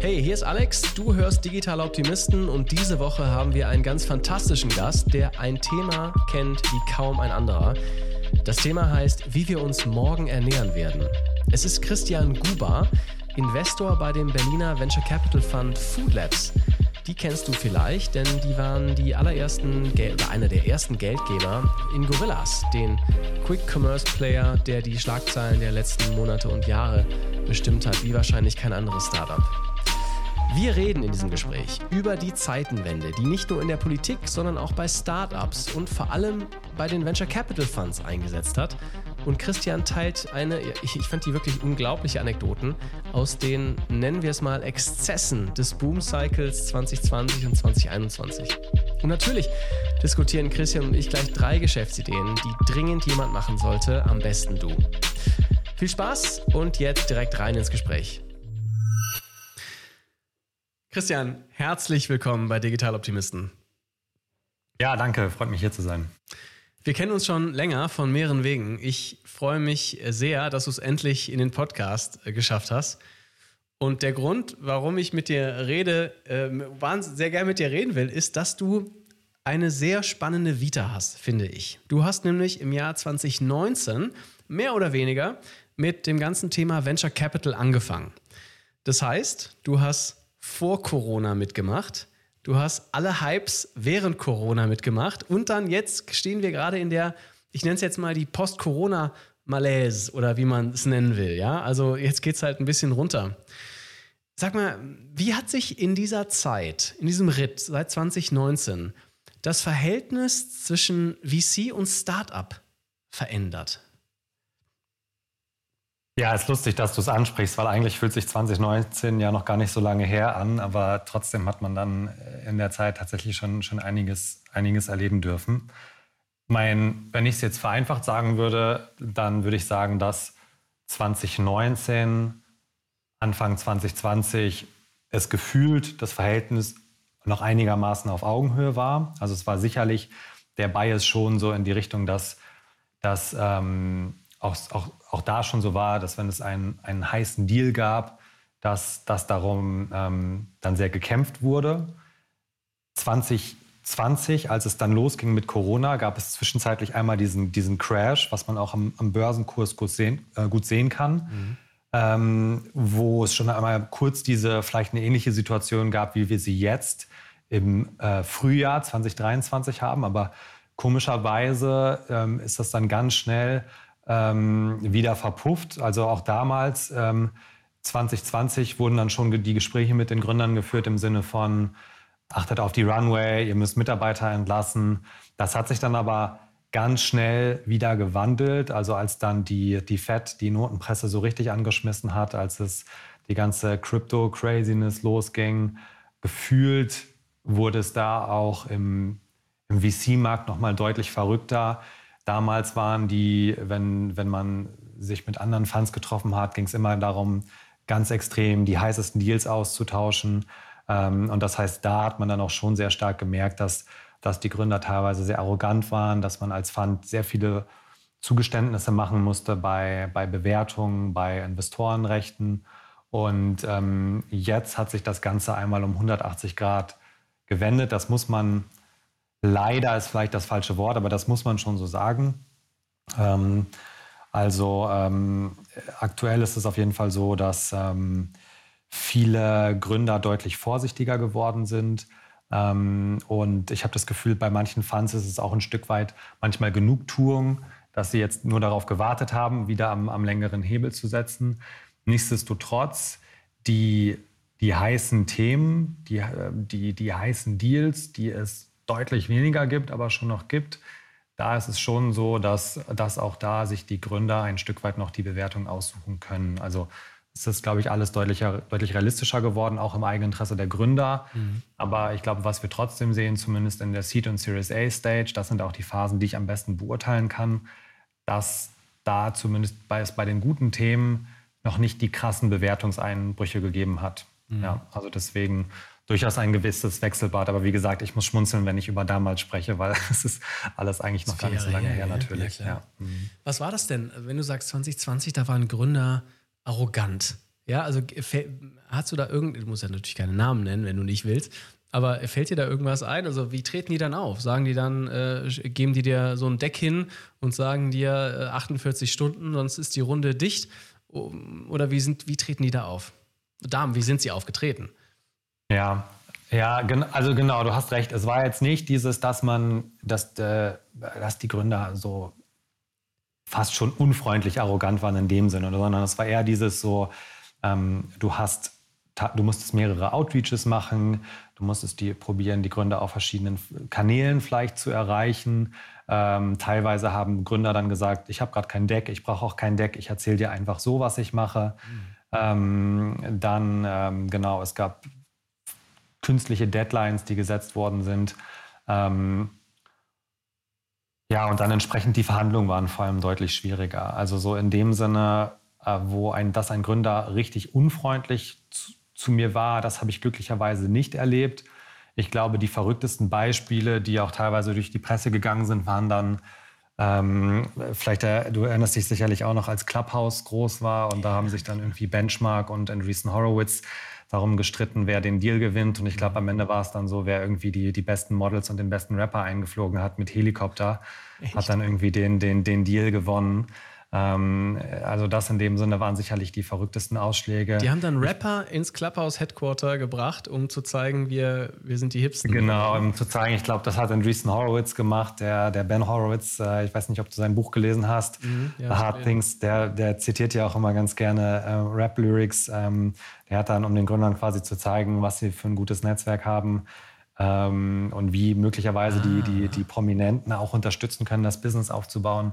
Hey, hier ist Alex, du hörst Digital Optimisten und diese Woche haben wir einen ganz fantastischen Gast, der ein Thema kennt wie kaum ein anderer. Das Thema heißt, wie wir uns morgen ernähren werden. Es ist Christian Guba, Investor bei dem Berliner Venture Capital Fund Food Labs. Die kennst du vielleicht, denn die waren die allerersten einer der ersten Geldgeber in Gorillas, den Quick Commerce Player, der die Schlagzeilen der letzten Monate und Jahre bestimmt hat, wie wahrscheinlich kein anderes Startup. Wir reden in diesem Gespräch über die Zeitenwende, die nicht nur in der Politik, sondern auch bei Startups und vor allem bei den Venture Capital Funds eingesetzt hat. Und Christian teilt eine, ich, ich fand die wirklich unglaubliche Anekdoten aus den, nennen wir es mal, Exzessen des Boom Cycles 2020 und 2021. Und natürlich diskutieren Christian und ich gleich drei Geschäftsideen, die dringend jemand machen sollte, am besten du. Viel Spaß und jetzt direkt rein ins Gespräch. Christian, herzlich willkommen bei Digital Optimisten. Ja, danke, freut mich hier zu sein. Wir kennen uns schon länger von mehreren Wegen. Ich freue mich sehr, dass du es endlich in den Podcast äh, geschafft hast. Und der Grund, warum ich mit dir rede, äh, sehr gerne mit dir reden will, ist, dass du eine sehr spannende Vita hast, finde ich. Du hast nämlich im Jahr 2019 mehr oder weniger mit dem ganzen Thema Venture Capital angefangen. Das heißt, du hast vor Corona mitgemacht. Du hast alle Hypes während Corona mitgemacht. Und dann jetzt stehen wir gerade in der, ich nenne es jetzt mal die Post-Corona-Malaise oder wie man es nennen will. Ja, also jetzt geht es halt ein bisschen runter. Sag mal, wie hat sich in dieser Zeit, in diesem Ritt seit 2019, das Verhältnis zwischen VC und Startup verändert? Ja, ist lustig, dass du es ansprichst, weil eigentlich fühlt sich 2019 ja noch gar nicht so lange her an, aber trotzdem hat man dann äh, in der Zeit tatsächlich schon, schon einiges, einiges erleben dürfen. Mein, wenn ich es jetzt vereinfacht sagen würde, dann würde ich sagen, dass 2019, Anfang 2020 es gefühlt das Verhältnis noch einigermaßen auf Augenhöhe war. Also es war sicherlich der Bias schon so in die Richtung, dass, dass ähm, auch, auch, auch da schon so war, dass wenn es einen, einen heißen Deal gab, dass, dass darum ähm, dann sehr gekämpft wurde. 2020, als es dann losging mit Corona, gab es zwischenzeitlich einmal diesen, diesen Crash, was man auch am, am Börsenkurs gut sehen, äh, gut sehen kann. Mhm. Ähm, wo es schon einmal kurz diese vielleicht eine ähnliche Situation gab, wie wir sie jetzt im äh, Frühjahr 2023 haben. Aber komischerweise ähm, ist das dann ganz schnell ähm, wieder verpufft. Also auch damals, ähm, 2020, wurden dann schon die Gespräche mit den Gründern geführt im Sinne von, achtet auf die Runway, ihr müsst Mitarbeiter entlassen. Das hat sich dann aber ganz schnell wieder gewandelt. Also als dann die, die Fed die Notenpresse so richtig angeschmissen hat, als es die ganze Crypto-Craziness losging, gefühlt wurde es da auch im, im VC-Markt nochmal deutlich verrückter. Damals waren die, wenn, wenn man sich mit anderen Funds getroffen hat, ging es immer darum, ganz extrem die heißesten Deals auszutauschen. Ähm, und das heißt, da hat man dann auch schon sehr stark gemerkt, dass, dass die Gründer teilweise sehr arrogant waren, dass man als Fund sehr viele Zugeständnisse machen musste bei, bei Bewertungen, bei Investorenrechten. Und ähm, jetzt hat sich das Ganze einmal um 180 Grad gewendet. Das muss man Leider ist vielleicht das falsche Wort, aber das muss man schon so sagen. Ähm, also ähm, aktuell ist es auf jeden Fall so, dass ähm, viele Gründer deutlich vorsichtiger geworden sind. Ähm, und ich habe das Gefühl, bei manchen Funds ist es auch ein Stück weit manchmal Genugtuung, dass sie jetzt nur darauf gewartet haben, wieder am, am längeren Hebel zu setzen. Nichtsdestotrotz, die, die heißen Themen, die, die, die heißen Deals, die es deutlich weniger gibt, aber schon noch gibt, da ist es schon so, dass, dass auch da sich die Gründer ein Stück weit noch die Bewertung aussuchen können. Also es ist, glaube ich, alles deutlicher, deutlich realistischer geworden, auch im Eigeninteresse der Gründer. Mhm. Aber ich glaube, was wir trotzdem sehen, zumindest in der Seed- und Series A-Stage, das sind auch die Phasen, die ich am besten beurteilen kann, dass da zumindest bei, bei den guten Themen noch nicht die krassen Bewertungseinbrüche gegeben hat. Mhm. Ja, also deswegen durchaus ein gewisses Wechselbad. Aber wie gesagt, ich muss schmunzeln, wenn ich über damals spreche, weil es ist alles eigentlich noch gar nicht so lange her, her natürlich. Ja, mhm. Was war das denn, wenn du sagst 2020, da waren Gründer arrogant? Ja, also hast du da irgend, du musst ja natürlich keine Namen nennen, wenn du nicht willst, aber fällt dir da irgendwas ein? Also wie treten die dann auf? Sagen die dann, äh, geben die dir so ein Deck hin und sagen dir äh, 48 Stunden, sonst ist die Runde dicht? Oder wie, sind, wie treten die da auf? Damen, wie sind sie aufgetreten? Ja, ja, also genau, du hast recht. Es war jetzt nicht dieses, dass man, dass, äh, dass die Gründer so fast schon unfreundlich arrogant waren in dem Sinne, sondern es war eher dieses so, ähm, du hast, du musstest mehrere Outreaches machen, du musstest die probieren, die Gründer auf verschiedenen Kanälen vielleicht zu erreichen. Ähm, teilweise haben Gründer dann gesagt, ich habe gerade kein Deck, ich brauche auch kein Deck, ich erzähle dir einfach so, was ich mache. Mhm. Ähm, dann, ähm, genau, es gab künstliche Deadlines, die gesetzt worden sind. Ähm, ja, und dann entsprechend die Verhandlungen waren vor allem deutlich schwieriger. Also so in dem Sinne, äh, wo ein, dass ein Gründer richtig unfreundlich zu, zu mir war, das habe ich glücklicherweise nicht erlebt. Ich glaube, die verrücktesten Beispiele, die auch teilweise durch die Presse gegangen sind, waren dann ähm, vielleicht, äh, du erinnerst dich sicherlich auch noch, als Clubhouse groß war und da haben sich dann irgendwie Benchmark und Andreessen Horowitz darum gestritten, wer den Deal gewinnt. Und ich glaube, am Ende war es dann so, wer irgendwie die, die besten Models und den besten Rapper eingeflogen hat mit Helikopter, Echt? hat dann irgendwie den, den, den Deal gewonnen. Ähm, also das in dem Sinne waren sicherlich die verrücktesten Ausschläge. Die haben dann Rapper ins Clubhouse Headquarter gebracht, um zu zeigen, wir, wir sind die Hipsten. Genau, um zu zeigen, ich glaube, das hat Andreessen Horowitz gemacht, der, der Ben Horowitz, äh, ich weiß nicht, ob du sein Buch gelesen hast, mhm, ja, Hard Things, der, der zitiert ja auch immer ganz gerne äh, Rap-Lyrics. Ähm, der hat dann, um den Gründern quasi zu zeigen, was sie für ein gutes Netzwerk haben, ähm, und wie möglicherweise ah. die, die, die Prominenten auch unterstützen können, das Business aufzubauen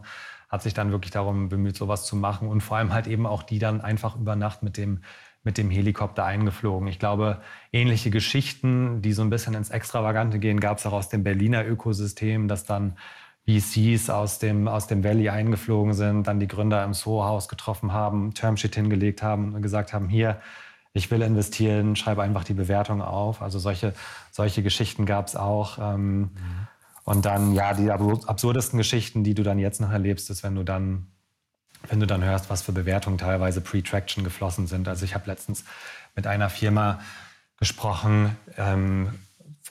hat sich dann wirklich darum bemüht, sowas zu machen und vor allem halt eben auch die dann einfach über Nacht mit dem, mit dem Helikopter eingeflogen. Ich glaube, ähnliche Geschichten, die so ein bisschen ins Extravagante gehen, gab es auch aus dem Berliner Ökosystem, dass dann VCs aus dem, aus dem Valley eingeflogen sind, dann die Gründer im Soho-Haus getroffen haben, Termsheet hingelegt haben und gesagt haben, hier, ich will investieren, schreibe einfach die Bewertung auf. Also solche, solche Geschichten gab es auch. Ähm, mhm. Und dann, ja, die absurdesten Geschichten, die du dann jetzt noch erlebst, ist, wenn du dann, wenn du dann hörst, was für Bewertungen teilweise Pre-Traction geflossen sind. Also ich habe letztens mit einer Firma gesprochen, ähm,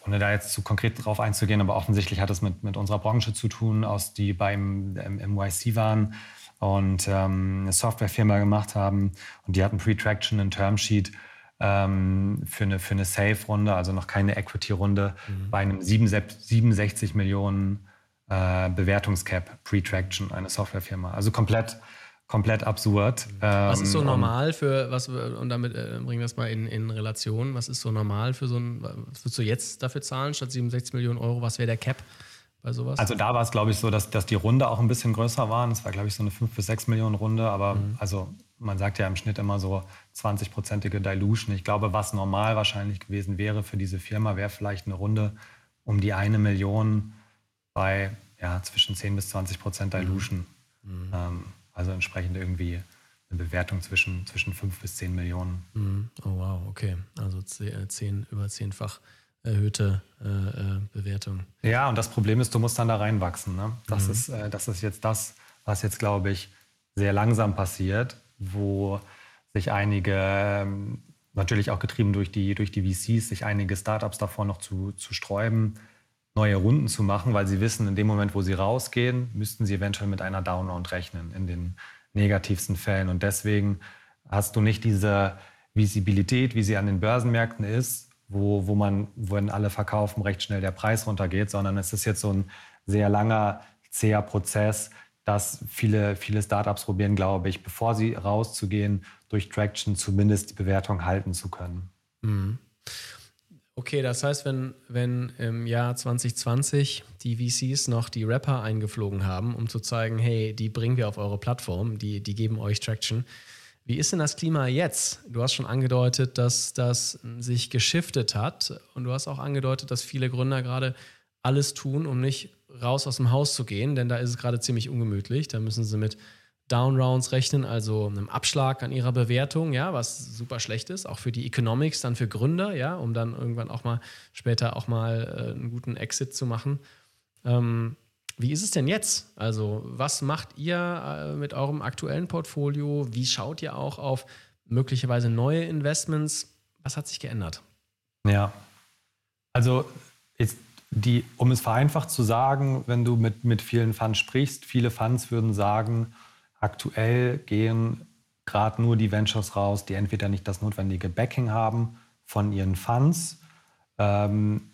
ohne da jetzt zu konkret drauf einzugehen, aber offensichtlich hat es mit, mit unserer Branche zu tun, aus die beim MYC waren und ähm, eine Softwarefirma gemacht haben und die hatten Pre-Traction, ein Termsheet ähm, für eine, für eine Safe-Runde, also noch keine Equity-Runde, mhm. bei einem 67 Millionen äh, Bewertungscap Pre-Traction, eine Softwarefirma. Also komplett komplett absurd. Was ist so ähm, normal für, was, und damit äh, bringen wir das mal in, in Relation, was ist so normal für so ein, was würdest du jetzt dafür zahlen statt 67 Millionen Euro? Was wäre der Cap bei sowas? Also da war es, glaube ich, so, dass, dass die Runde auch ein bisschen größer war. Es war, glaube ich, so eine 5 bis 6 Millionen Runde, aber mhm. also man sagt ja im Schnitt immer so 20-prozentige Dilution. Ich glaube, was normal wahrscheinlich gewesen wäre für diese Firma, wäre vielleicht eine Runde um die eine Million bei ja, zwischen 10 bis 20 Prozent Dilution. Mhm. Ähm, also entsprechend irgendwie eine Bewertung zwischen, zwischen 5 bis 10 Millionen. Mhm. Oh wow, okay. Also 10, äh, über zehnfach erhöhte äh, äh, Bewertung. Ja, und das Problem ist, du musst dann da reinwachsen. Ne? Das, mhm. ist, äh, das ist jetzt das, was jetzt, glaube ich, sehr langsam passiert wo sich einige, ähm, natürlich auch getrieben durch die, durch die VCs, sich einige Startups davor noch zu, zu sträuben, neue Runden zu machen, weil sie wissen, in dem Moment, wo sie rausgehen, müssten sie eventuell mit einer Downround rechnen, in den negativsten Fällen. Und deswegen hast du nicht diese Visibilität, wie sie an den Börsenmärkten ist, wo, wo man, wenn alle verkaufen, recht schnell der Preis runtergeht, sondern es ist jetzt so ein sehr langer, zäher Prozess, dass viele, viele Startups probieren, glaube ich, bevor sie rauszugehen, durch Traction zumindest die Bewertung halten zu können. Mhm. Okay, das heißt, wenn, wenn im Jahr 2020 die VCs noch die Rapper eingeflogen haben, um zu zeigen, hey, die bringen wir auf eure Plattform, die, die geben euch Traction. Wie ist denn das Klima jetzt? Du hast schon angedeutet, dass das sich geschiftet hat und du hast auch angedeutet, dass viele Gründer gerade alles tun, um nicht raus aus dem Haus zu gehen, denn da ist es gerade ziemlich ungemütlich. Da müssen sie mit Downrounds rechnen, also einem Abschlag an ihrer Bewertung, ja, was super schlecht ist, auch für die Economics, dann für Gründer, ja, um dann irgendwann auch mal später auch mal äh, einen guten Exit zu machen. Ähm, wie ist es denn jetzt? Also, was macht ihr äh, mit eurem aktuellen Portfolio? Wie schaut ihr auch auf möglicherweise neue Investments? Was hat sich geändert? Ja, also ist die, um es vereinfacht zu sagen, wenn du mit, mit vielen Funds sprichst, viele Funds würden sagen, aktuell gehen gerade nur die Ventures raus, die entweder nicht das notwendige Backing haben von ihren Funds ähm,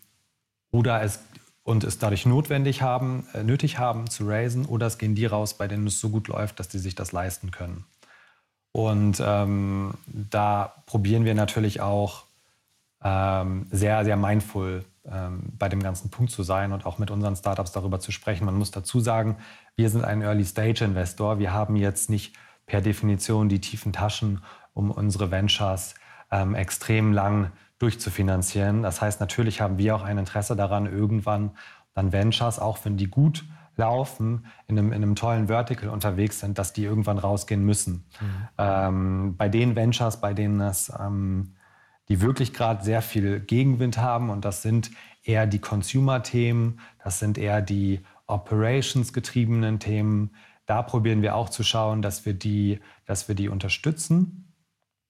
oder es und es dadurch notwendig haben, äh, nötig haben zu raisen, oder es gehen die raus, bei denen es so gut läuft, dass die sich das leisten können. Und ähm, da probieren wir natürlich auch ähm, sehr, sehr mindful ähm, bei dem ganzen Punkt zu sein und auch mit unseren Startups darüber zu sprechen. Man muss dazu sagen, wir sind ein Early-Stage-Investor. Wir haben jetzt nicht per Definition die tiefen Taschen, um unsere Ventures ähm, extrem lang durchzufinanzieren. Das heißt, natürlich haben wir auch ein Interesse daran, irgendwann dann Ventures, auch wenn die gut laufen, in einem, in einem tollen Vertical unterwegs sind, dass die irgendwann rausgehen müssen. Mhm. Ähm, bei den Ventures, bei denen es ähm, die wirklich gerade sehr viel Gegenwind haben. Und das sind eher die Consumer-Themen, das sind eher die Operations-getriebenen Themen. Da probieren wir auch zu schauen, dass wir die, dass wir die unterstützen.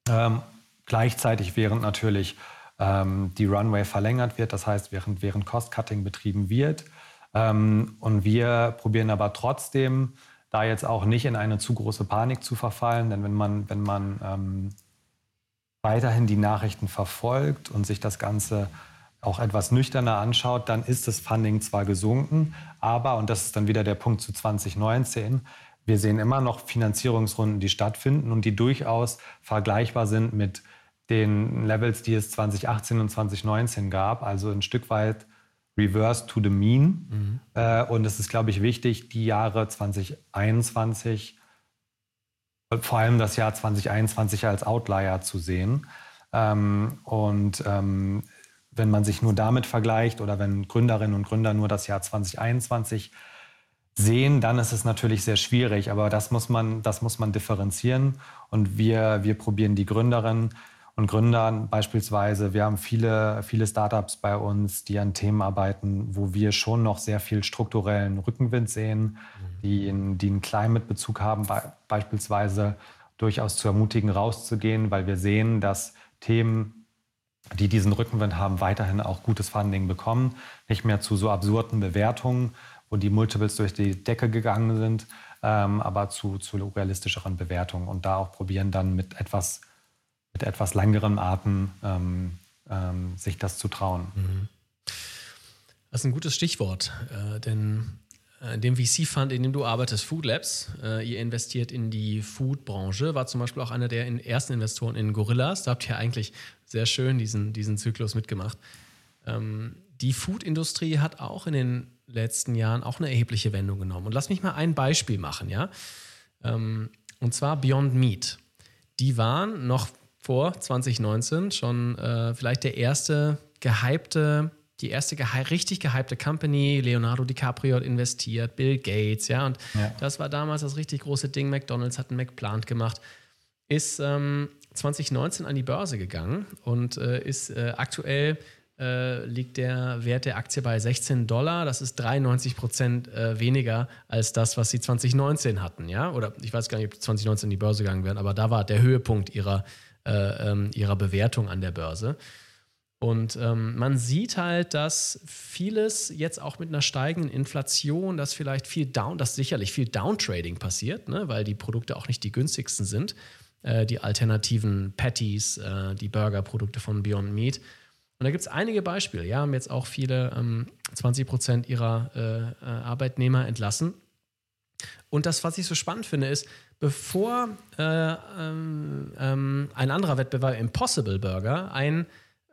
Ähm, gleichzeitig, während natürlich ähm, die Runway verlängert wird, das heißt, während, während Cost-Cutting betrieben wird. Ähm, und wir probieren aber trotzdem, da jetzt auch nicht in eine zu große Panik zu verfallen, denn wenn man, wenn man ähm, weiterhin die Nachrichten verfolgt und sich das Ganze auch etwas nüchterner anschaut, dann ist das Funding zwar gesunken, aber, und das ist dann wieder der Punkt zu 2019, wir sehen immer noch Finanzierungsrunden, die stattfinden und die durchaus vergleichbar sind mit den Levels, die es 2018 und 2019 gab, also ein Stück weit reverse to the mean. Mhm. Äh, und es ist, glaube ich, wichtig, die Jahre 2021 vor allem das Jahr 2021 als Outlier zu sehen. Ähm, und ähm, wenn man sich nur damit vergleicht oder wenn Gründerinnen und Gründer nur das Jahr 2021 sehen, dann ist es natürlich sehr schwierig. Aber das muss man, das muss man differenzieren. Und wir, wir probieren die Gründerinnen und Gründern beispielsweise, wir haben viele, viele Startups bei uns, die an Themen arbeiten, wo wir schon noch sehr viel strukturellen Rückenwind sehen, mhm. die, die einen Climate-Bezug haben, beispielsweise durchaus zu ermutigen, rauszugehen, weil wir sehen, dass Themen, die diesen Rückenwind haben, weiterhin auch gutes Funding bekommen, nicht mehr zu so absurden Bewertungen, wo die Multiples durch die Decke gegangen sind, ähm, aber zu, zu realistischeren Bewertungen und da auch probieren dann mit etwas mit etwas längerem Atem ähm, ähm, sich das zu trauen. Mhm. Das ist ein gutes Stichwort, äh, denn äh, in dem VC-Fund, in dem du arbeitest, Food Labs, äh, ihr investiert in die Food-Branche, war zum Beispiel auch einer der ersten Investoren in Gorillas. Da habt ihr eigentlich sehr schön diesen, diesen Zyklus mitgemacht. Ähm, die Food-Industrie hat auch in den letzten Jahren auch eine erhebliche Wendung genommen. Und lass mich mal ein Beispiel machen, ja. Ähm, und zwar Beyond Meat. Die waren noch vor 2019 schon äh, vielleicht der erste gehypte, die erste gehy richtig gehypte Company. Leonardo DiCaprio hat investiert, Bill Gates, ja, und ja. das war damals das richtig große Ding. McDonalds hat einen McPlant gemacht, ist ähm, 2019 an die Börse gegangen und äh, ist äh, aktuell äh, liegt der Wert der Aktie bei 16 Dollar. Das ist 93 Prozent äh, weniger als das, was sie 2019 hatten. Ja? Oder ich weiß gar nicht, ob 2019 in die Börse gegangen wären, aber da war der Höhepunkt ihrer, äh, ähm, ihrer Bewertung an der Börse. Und ähm, man sieht halt, dass vieles jetzt auch mit einer steigenden Inflation, dass vielleicht viel Down, dass sicherlich viel Downtrading passiert, ne, weil die Produkte auch nicht die günstigsten sind. Äh, die alternativen Patties, äh, die Burgerprodukte von Beyond Meat. Und da gibt es einige Beispiele. Ja, haben jetzt auch viele ähm, 20 Prozent ihrer äh, äh, Arbeitnehmer entlassen. Und das, was ich so spannend finde, ist, bevor äh, ähm, ähm, ein anderer Wettbewerber, Impossible Burger, ein,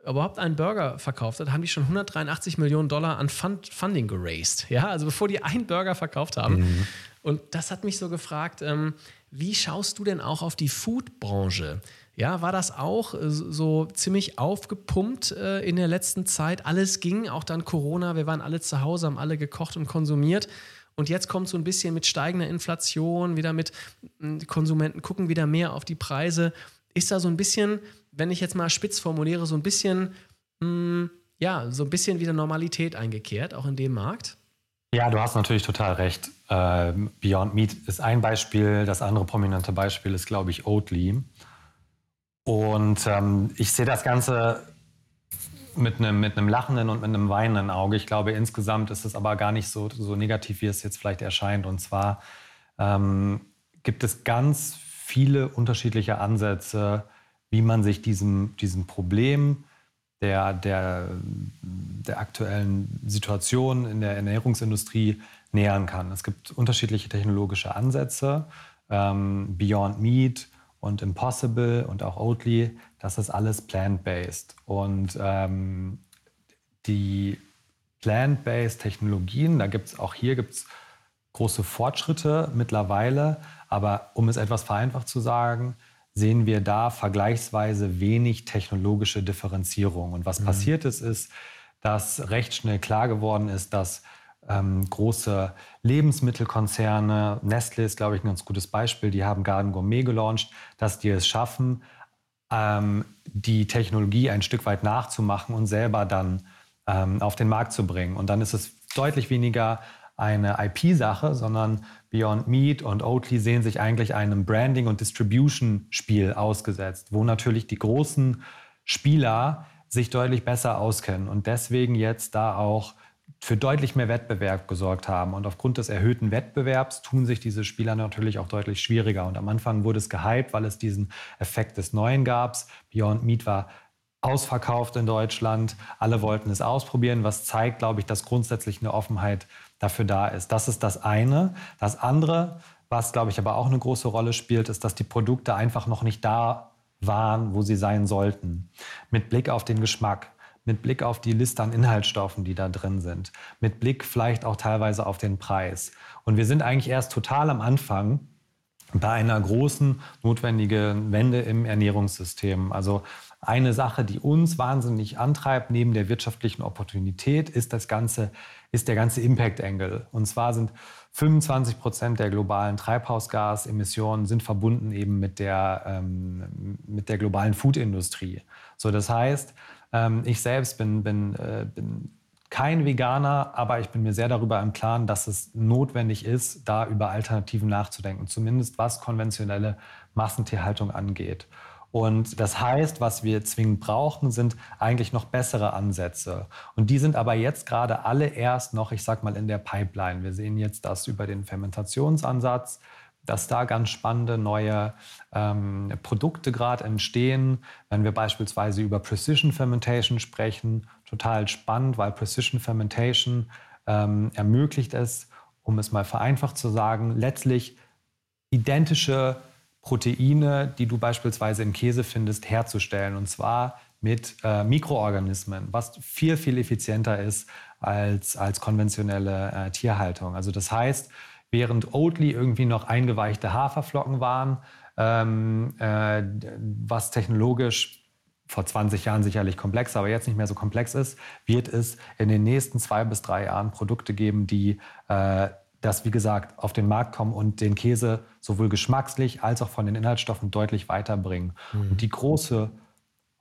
überhaupt einen Burger verkauft hat, haben die schon 183 Millionen Dollar an Fund, Funding geraced. Ja, also bevor die einen Burger verkauft haben. Mhm. Und das hat mich so gefragt, ähm, wie schaust du denn auch auf die Food-Branche? Ja, war das auch äh, so ziemlich aufgepumpt äh, in der letzten Zeit? Alles ging, auch dann Corona, wir waren alle zu Hause, haben alle gekocht und konsumiert. Und jetzt kommt so ein bisschen mit steigender Inflation, wieder mit hm, Konsumenten gucken wieder mehr auf die Preise. Ist da so ein bisschen, wenn ich jetzt mal spitz formuliere, so ein bisschen, mh, hm, ja, so ein bisschen wieder Normalität eingekehrt, auch in dem Markt? Ja, du hast natürlich total recht. Äh, Beyond Meat ist ein Beispiel. Das andere prominente Beispiel ist, glaube ich, Oatly. Und ähm, ich sehe das Ganze mit einem, mit einem lachenden und mit einem weinenden Auge. Ich glaube, insgesamt ist es aber gar nicht so, so negativ, wie es jetzt vielleicht erscheint. Und zwar ähm, gibt es ganz viele unterschiedliche Ansätze, wie man sich diesem, diesem Problem der, der, der aktuellen Situation in der Ernährungsindustrie nähern kann. Es gibt unterschiedliche technologische Ansätze. Ähm, Beyond Meat und Impossible und auch Oatly, das ist alles plant-based. Und ähm, die plant-based Technologien, da gibt es auch hier gibt's große Fortschritte mittlerweile. Aber um es etwas vereinfacht zu sagen, sehen wir da vergleichsweise wenig technologische Differenzierung. Und was mhm. passiert ist, ist, dass recht schnell klar geworden ist, dass ähm, große Lebensmittelkonzerne, Nestle ist, glaube ich, ein ganz gutes Beispiel, die haben Garden Gourmet gelauncht, dass die es schaffen, ähm, die Technologie ein Stück weit nachzumachen und selber dann ähm, auf den Markt zu bringen. Und dann ist es deutlich weniger eine IP-Sache, sondern Beyond Meat und Oatly sehen sich eigentlich einem Branding- und Distribution-Spiel ausgesetzt, wo natürlich die großen Spieler sich deutlich besser auskennen und deswegen jetzt da auch für deutlich mehr Wettbewerb gesorgt haben. Und aufgrund des erhöhten Wettbewerbs tun sich diese Spieler natürlich auch deutlich schwieriger. Und am Anfang wurde es gehypt, weil es diesen Effekt des Neuen gab. Beyond Meat war ausverkauft in Deutschland. Alle wollten es ausprobieren, was zeigt, glaube ich, dass grundsätzlich eine Offenheit dafür da ist. Das ist das eine. Das andere, was, glaube ich, aber auch eine große Rolle spielt, ist, dass die Produkte einfach noch nicht da waren, wo sie sein sollten. Mit Blick auf den Geschmack, mit Blick auf die Liste an Inhaltsstoffen, die da drin sind, mit Blick vielleicht auch teilweise auf den Preis. Und wir sind eigentlich erst total am Anfang bei einer großen notwendigen Wende im Ernährungssystem. Also eine Sache, die uns wahnsinnig antreibt, neben der wirtschaftlichen Opportunität, ist das ganze, ist der ganze Impact Angle. Und zwar sind 25 Prozent der globalen Treibhausgasemissionen sind verbunden eben mit der, ähm, mit der globalen Foodindustrie. So, das heißt, ähm, ich selbst bin, bin, äh, bin kein Veganer, aber ich bin mir sehr darüber im Klaren, dass es notwendig ist, da über Alternativen nachzudenken, zumindest was konventionelle Massentierhaltung angeht. Und das heißt, was wir zwingend brauchen, sind eigentlich noch bessere Ansätze. Und die sind aber jetzt gerade alle erst noch, ich sag mal, in der Pipeline. Wir sehen jetzt das über den Fermentationsansatz dass da ganz spannende neue ähm, Produkte gerade entstehen. Wenn wir beispielsweise über Precision Fermentation sprechen, total spannend, weil Precision Fermentation ähm, ermöglicht es, um es mal vereinfacht zu sagen, letztlich identische Proteine, die du beispielsweise im Käse findest, herzustellen. Und zwar mit äh, Mikroorganismen, was viel, viel effizienter ist als, als konventionelle äh, Tierhaltung. Also das heißt, während Oatly irgendwie noch eingeweichte Haferflocken waren, ähm, äh, was technologisch vor 20 Jahren sicherlich komplex, aber jetzt nicht mehr so komplex ist, wird es in den nächsten zwei bis drei Jahren Produkte geben, die äh, das, wie gesagt, auf den Markt kommen und den Käse sowohl geschmackslich als auch von den Inhaltsstoffen deutlich weiterbringen. Mhm. Und die große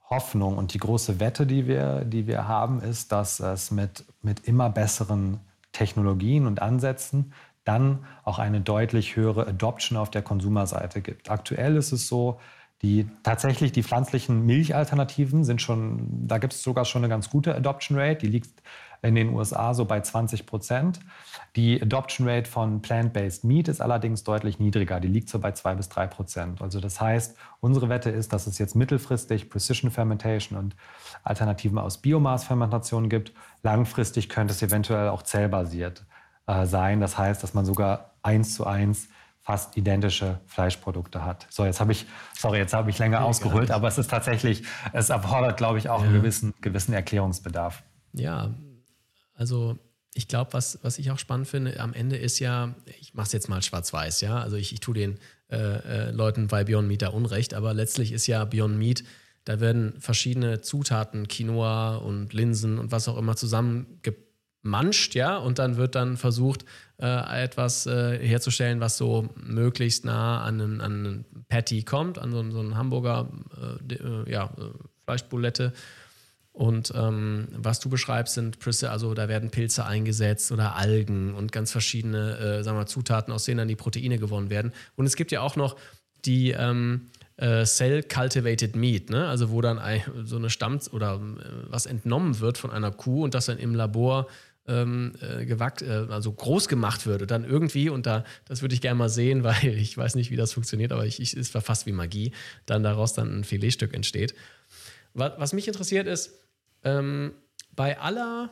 Hoffnung und die große Wette, die wir, die wir haben, ist, dass es mit, mit immer besseren Technologien und Ansätzen dann auch eine deutlich höhere Adoption auf der Konsumerseite gibt. Aktuell ist es so, die tatsächlich die pflanzlichen Milchalternativen sind schon, da gibt es sogar schon eine ganz gute Adoption Rate, die liegt in den USA so bei 20 Prozent. Die Adoption Rate von Plant-Based Meat ist allerdings deutlich niedriger, die liegt so bei 2 bis 3 Prozent. Also das heißt, unsere Wette ist, dass es jetzt mittelfristig Precision Fermentation und Alternativen aus Biomassfermentation gibt. Langfristig könnte es eventuell auch zellbasiert äh, sein. Das heißt, dass man sogar eins zu eins fast identische Fleischprodukte hat. So, jetzt habe ich, sorry, jetzt habe ich länger ausgeholt, aber es ist tatsächlich, es erfordert, glaube ich, auch ja. einen gewissen, gewissen Erklärungsbedarf. Ja, also ich glaube, was, was ich auch spannend finde, am Ende ist ja, ich mache es jetzt mal schwarz-weiß, ja, also ich, ich tue den äh, äh, Leuten bei Beyond Meat da Unrecht, aber letztlich ist ja Beyond Meat, da werden verschiedene Zutaten, Quinoa und Linsen und was auch immer zusammengepackt manscht, ja, und dann wird dann versucht, äh, etwas äh, herzustellen, was so möglichst nah an einen, an einen Patty kommt, an so, so einen Hamburger äh, äh ja, äh, Fleischbulette. Und ähm, was du beschreibst, sind Prisse, also da werden Pilze eingesetzt oder Algen und ganz verschiedene, äh, sagen wir, Zutaten, aus denen dann die Proteine gewonnen werden. Und es gibt ja auch noch die, ähm, äh, Cell-Cultivated Meat, ne? also wo dann so eine Stamm- oder äh, was entnommen wird von einer Kuh und das dann im Labor ähm, äh, gewachs äh, also groß gemacht und dann irgendwie, und da, das würde ich gerne mal sehen, weil ich weiß nicht, wie das funktioniert, aber ich, ich, es war fast wie Magie, dann daraus dann ein Filetstück entsteht. Was, was mich interessiert ist, ähm, bei aller,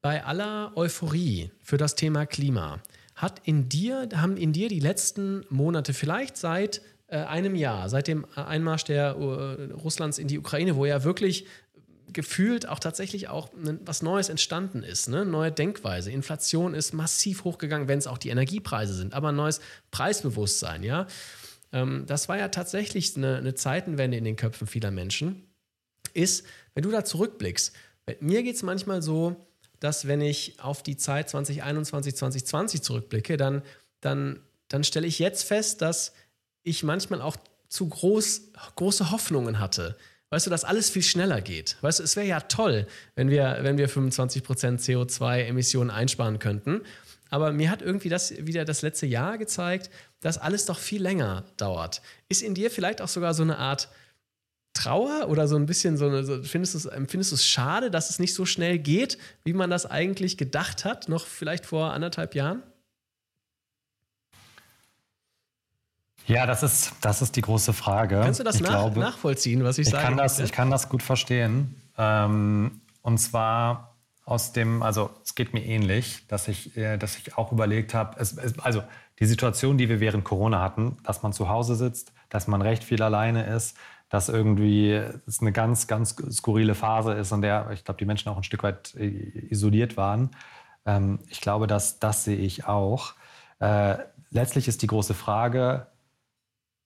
bei aller Euphorie für das Thema Klima, hat in dir, haben in dir die letzten Monate, vielleicht seit äh, einem Jahr, seit dem Einmarsch der uh, Russlands in die Ukraine, wo ja wirklich gefühlt auch tatsächlich auch was Neues entstanden ist, ne? neue Denkweise. Inflation ist massiv hochgegangen, wenn es auch die Energiepreise sind, aber neues Preisbewusstsein, ja. Ähm, das war ja tatsächlich eine, eine Zeitenwende in den Köpfen vieler Menschen. Ist, wenn du da zurückblickst, mir geht es manchmal so, dass wenn ich auf die Zeit 2021, 2020 zurückblicke, dann, dann, dann stelle ich jetzt fest, dass ich manchmal auch zu groß, große Hoffnungen hatte. Weißt du, dass alles viel schneller geht. Weißt du, es wäre ja toll, wenn wir, wenn wir 25% CO2-Emissionen einsparen könnten. Aber mir hat irgendwie das wieder das letzte Jahr gezeigt, dass alles doch viel länger dauert. Ist in dir vielleicht auch sogar so eine Art Trauer oder so ein bisschen so eine, findest du es, empfindest du es schade, dass es nicht so schnell geht, wie man das eigentlich gedacht hat, noch vielleicht vor anderthalb Jahren? Ja, das ist, das ist die große Frage. Kannst du das nach, glaube, nachvollziehen, was ich, ich sage? Kann das, ich kann das gut verstehen. Ähm, und zwar aus dem, also es geht mir ähnlich, dass ich, äh, dass ich auch überlegt habe, also die Situation, die wir während Corona hatten, dass man zu Hause sitzt, dass man recht viel alleine ist, dass irgendwie es eine ganz, ganz skurrile Phase ist, in der ich glaube, die Menschen auch ein Stück weit äh, isoliert waren. Ähm, ich glaube, dass das sehe ich auch. Äh, letztlich ist die große Frage,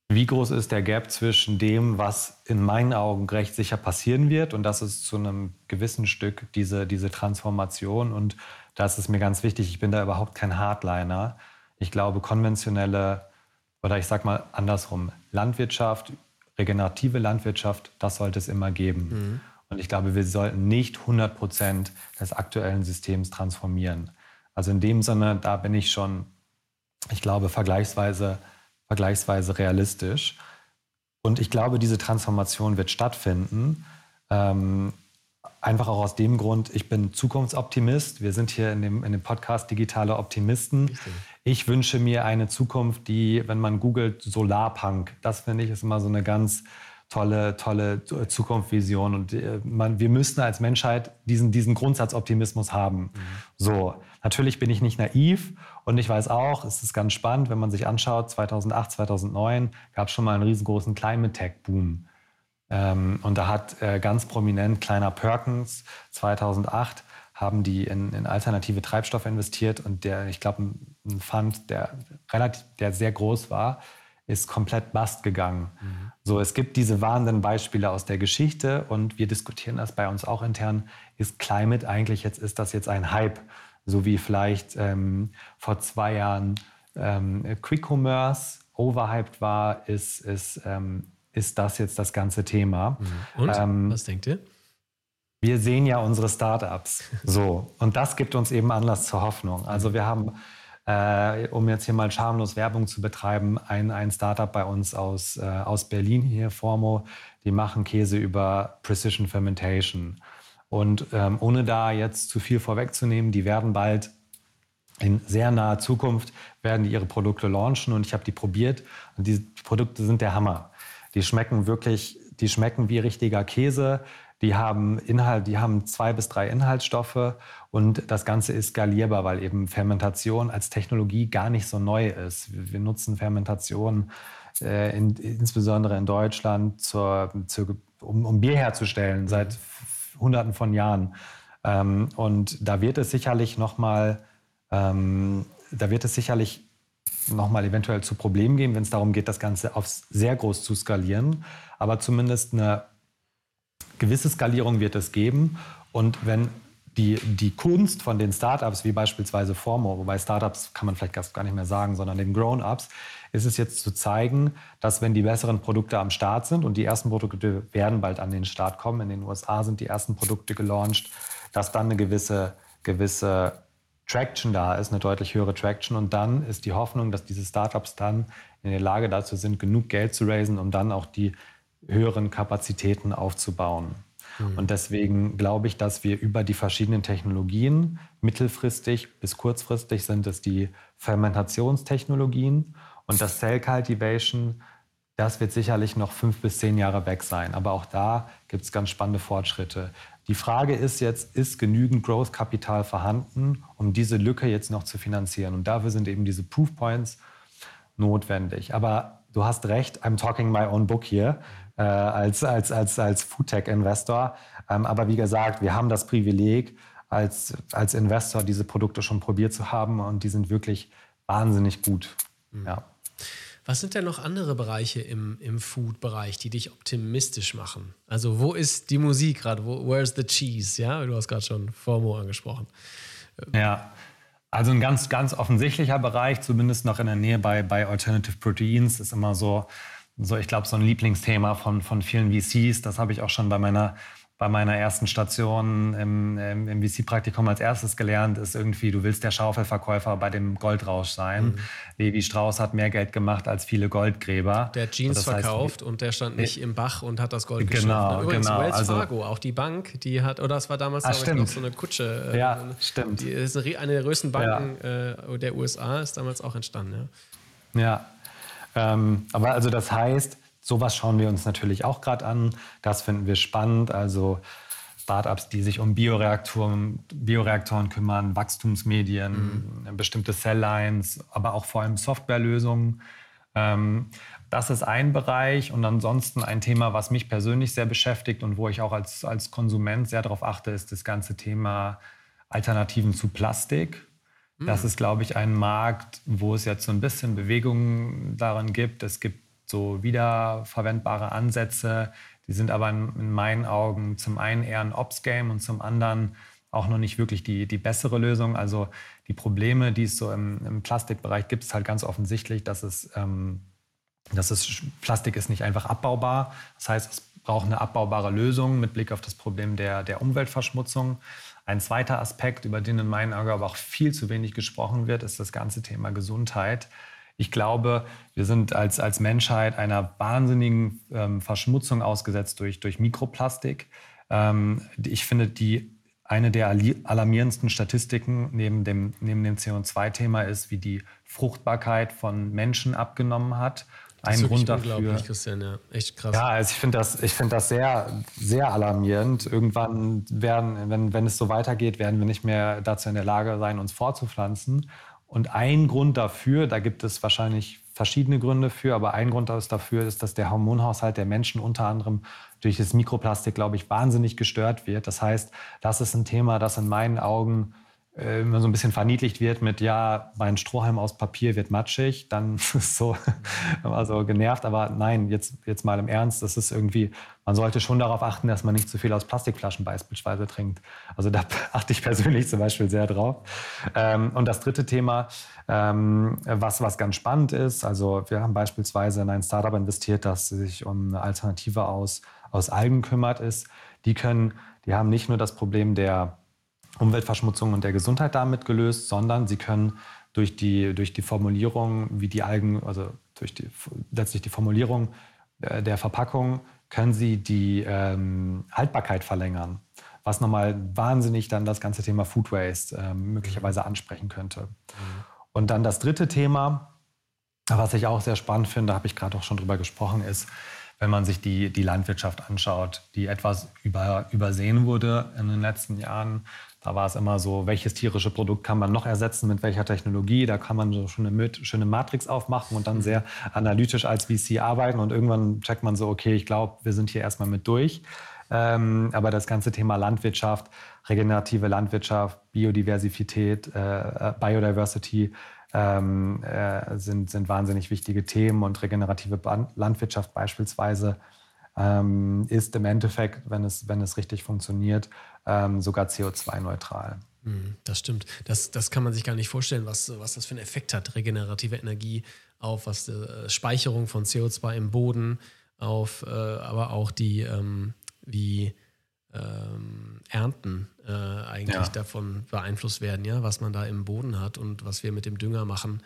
wie groß ist der Gap zwischen dem, was in meinen Augen recht sicher passieren wird, und das ist zu einem gewissen Stück diese, diese Transformation. Und das ist mir ganz wichtig, ich bin da überhaupt kein Hardliner. Ich glaube, konventionelle oder ich sage mal andersrum, Landwirtschaft, regenerative Landwirtschaft, das sollte es immer geben. Mhm. Und ich glaube, wir sollten nicht 100 Prozent des aktuellen Systems transformieren. Also in dem Sinne, da bin ich schon, ich glaube, vergleichsweise, vergleichsweise realistisch. Und ich glaube, diese Transformation wird stattfinden. Ähm, einfach auch aus dem Grund, ich bin Zukunftsoptimist. Wir sind hier in dem, in dem Podcast Digitale Optimisten. Richtig. Ich wünsche mir eine Zukunft, die, wenn man googelt, Solarpunk, das finde ich ist immer so eine ganz tolle, tolle Zukunftsvision. Und äh, man, wir müssen als Menschheit diesen, diesen Grundsatzoptimismus haben. Mhm. So, natürlich bin ich nicht naiv und ich weiß auch, es ist ganz spannend, wenn man sich anschaut, 2008, 2009 gab es schon mal einen riesengroßen Climate Tech Boom. Ähm, und da hat äh, ganz prominent kleiner Perkins 2008 haben die in, in alternative Treibstoffe investiert und der, ich glaube, ein, Fund, der relativ, der sehr groß war, ist komplett bust gegangen. Mhm. So, es gibt diese warnenden Beispiele aus der Geschichte und wir diskutieren das bei uns auch intern. Ist Climate eigentlich jetzt, ist das jetzt ein Hype? So wie vielleicht ähm, vor zwei Jahren ähm, Quick Commerce overhyped war, ist, ist, ähm, ist das jetzt das ganze Thema. Mhm. Und? Ähm, Was denkt ihr? wir sehen ja unsere Startups. So. Und das gibt uns eben Anlass zur Hoffnung. Also wir haben, äh, um jetzt hier mal schamlos Werbung zu betreiben, ein, ein Startup bei uns aus, äh, aus Berlin hier, Formo, die machen Käse über Precision Fermentation. Und ähm, ohne da jetzt zu viel vorwegzunehmen, die werden bald in sehr naher Zukunft werden die ihre Produkte launchen und ich habe die probiert und diese Produkte sind der Hammer. Die schmecken wirklich, die schmecken wie richtiger Käse. Die haben Inhalt, die haben zwei bis drei Inhaltsstoffe und das Ganze ist skalierbar, weil eben Fermentation als Technologie gar nicht so neu ist. Wir nutzen Fermentation äh, in, insbesondere in Deutschland, zur, zur, um, um, Bier herzustellen seit Hunderten von Jahren. Ähm, und da wird es sicherlich noch mal, ähm, da wird es sicherlich noch mal eventuell zu Problemen geben, wenn es darum geht, das Ganze aufs sehr groß zu skalieren. Aber zumindest eine gewisse Skalierung wird es geben. Und wenn die, die Kunst von den Startups, wie beispielsweise Formo, wobei Startups kann man vielleicht gar nicht mehr sagen, sondern den Grown-ups, ist es jetzt zu zeigen, dass wenn die besseren Produkte am Start sind und die ersten Produkte werden bald an den Start kommen, in den USA sind die ersten Produkte gelauncht, dass dann eine gewisse, gewisse Traction da ist, eine deutlich höhere Traction. Und dann ist die Hoffnung, dass diese Startups dann in der Lage dazu sind, genug Geld zu raisen, um dann auch die höheren Kapazitäten aufzubauen. Mhm. Und deswegen glaube ich, dass wir über die verschiedenen Technologien, mittelfristig bis kurzfristig sind es die Fermentationstechnologien und das Cell Cultivation, das wird sicherlich noch fünf bis zehn Jahre weg sein. Aber auch da gibt es ganz spannende Fortschritte. Die Frage ist jetzt, ist genügend Growth-Kapital vorhanden, um diese Lücke jetzt noch zu finanzieren? Und dafür sind eben diese Proof Points notwendig. Aber du hast recht, I'm talking my own book hier äh, als, als, als, als Foodtech-Investor. Ähm, aber wie gesagt, wir haben das Privileg, als, als Investor diese Produkte schon probiert zu haben und die sind wirklich wahnsinnig gut. Mhm. Ja. Was sind denn noch andere Bereiche im, im Food-Bereich, die dich optimistisch machen? Also wo ist die Musik gerade? Where's the cheese? Ja, du hast gerade schon FOMO angesprochen. Ja, also ein ganz, ganz offensichtlicher Bereich, zumindest noch in der Nähe bei, bei Alternative Proteins, ist immer so, so ich glaube, so ein Lieblingsthema von, von vielen VCs. Das habe ich auch schon bei meiner bei meiner ersten Station im, im, im VC-Praktikum als erstes gelernt, ist irgendwie, du willst der Schaufelverkäufer bei dem Goldrausch sein. Mhm. Levi Strauss hat mehr Geld gemacht als viele Goldgräber. Der hat Jeans so, verkauft heißt, und der stand nicht im Bach und hat das Gold genau, Übrigens, genau. Wells also, Fargo, auch die Bank, die hat, oder das war damals ah, ich, noch so eine Kutsche. Äh, ja, stimmt. Die ist eine der größten Banken ja. äh, der USA, ist damals auch entstanden. Ja, ja. Ähm, aber also das heißt, Sowas schauen wir uns natürlich auch gerade an. Das finden wir spannend. Also Startups, die sich um Bioreaktoren, Bioreaktoren kümmern, Wachstumsmedien, mhm. bestimmte Celllines, aber auch vor allem Softwarelösungen. Ähm, das ist ein Bereich und ansonsten ein Thema, was mich persönlich sehr beschäftigt und wo ich auch als, als Konsument sehr darauf achte, ist das ganze Thema Alternativen zu Plastik. Das mhm. ist, glaube ich, ein Markt, wo es jetzt so ein bisschen Bewegung daran gibt. Es gibt so wiederverwendbare Ansätze. Die sind aber in, in meinen Augen zum einen eher ein Ops-Game und zum anderen auch noch nicht wirklich die, die bessere Lösung. Also die Probleme, die es so im, im Plastikbereich gibt, ist halt ganz offensichtlich, dass es, ähm, dass es Plastik ist nicht einfach abbaubar. Das heißt, es braucht eine abbaubare Lösung mit Blick auf das Problem der, der Umweltverschmutzung. Ein zweiter Aspekt, über den in meinen Augen aber auch viel zu wenig gesprochen wird, ist das ganze Thema Gesundheit. Ich glaube, wir sind als, als Menschheit einer wahnsinnigen ähm, Verschmutzung ausgesetzt durch, durch Mikroplastik. Ähm, ich finde, die eine der alarmierendsten Statistiken neben dem, neben dem CO2-Thema ist, wie die Fruchtbarkeit von Menschen abgenommen hat. Ein Grund dafür. Christian, ja. Echt krass. Ja, also ich finde das, ich find das sehr, sehr alarmierend. Irgendwann werden, wenn, wenn es so weitergeht, werden wir nicht mehr dazu in der Lage sein, uns vorzupflanzen. Und ein Grund dafür, da gibt es wahrscheinlich verschiedene Gründe für, aber ein Grund dafür ist, dass der Hormonhaushalt der Menschen unter anderem durch das Mikroplastik, glaube ich, wahnsinnig gestört wird. Das heißt, das ist ein Thema, das in meinen Augen äh, immer so ein bisschen verniedlicht wird mit, ja, mein Strohhalm aus Papier wird matschig, dann ist so immer so genervt. Aber nein, jetzt, jetzt mal im Ernst, das ist irgendwie, man sollte schon darauf achten, dass man nicht zu viel aus Plastikflaschen beispielsweise trinkt. Also da achte ich persönlich zum Beispiel sehr drauf. Ähm, und das dritte Thema, ähm, was, was ganz spannend ist, also wir haben beispielsweise in ein Startup investiert, das sich um eine Alternative aus, aus Algen kümmert, ist, die können, die haben nicht nur das Problem der Umweltverschmutzung und der Gesundheit damit gelöst, sondern sie können durch die, durch die Formulierung, wie die Algen, also durch die, letztlich die Formulierung äh, der Verpackung, können sie die ähm, Haltbarkeit verlängern, was nochmal wahnsinnig dann das ganze Thema Food Waste äh, möglicherweise ansprechen könnte. Mhm. Und dann das dritte Thema, was ich auch sehr spannend finde, da habe ich gerade auch schon drüber gesprochen, ist, wenn man sich die, die Landwirtschaft anschaut, die etwas über, übersehen wurde in den letzten Jahren. Da war es immer so, welches tierische Produkt kann man noch ersetzen, mit welcher Technologie. Da kann man so schon eine schöne Matrix aufmachen und dann sehr analytisch als VC arbeiten. Und irgendwann checkt man so, okay, ich glaube, wir sind hier erstmal mit durch. Ähm, aber das ganze Thema Landwirtschaft, regenerative Landwirtschaft, Biodiversität, äh, äh Biodiversity ähm, äh, sind, sind wahnsinnig wichtige Themen. Und regenerative Landwirtschaft beispielsweise ähm, ist im Endeffekt, wenn es, wenn es richtig funktioniert, ähm, sogar CO2-neutral. Mhm, das stimmt. Das, das kann man sich gar nicht vorstellen, was, was das für einen Effekt hat, regenerative Energie auf was die äh, Speicherung von CO2 im Boden, auf äh, aber auch die, ähm, wie ähm, Ernten äh, eigentlich ja. davon beeinflusst werden, ja, was man da im Boden hat und was wir mit dem Dünger machen.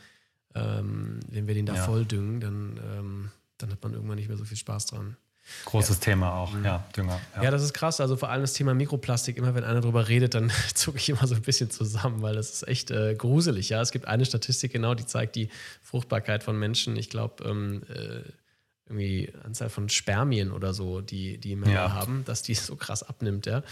Ähm, wenn wir den da Ja. voll düngen, dann, ähm, dann hat man irgendwann nicht mehr so viel Spaß dran. Großes Thema auch, ja, Dünger. Ja. das ist krass. Also vor allem das Thema Mikroplastik. Immer wenn einer drüber redet, dann zucke ich immer so ein bisschen zusammen, weil das ist echt äh, gruselig. Ja, es gibt eine Statistik genau, die zeigt die Fruchtbarkeit von Menschen. Ich glaube ähm, äh, irgendwie Anzahl von Spermien oder so, die die Männer Ja. haben, dass die so krass abnimmt. Ja,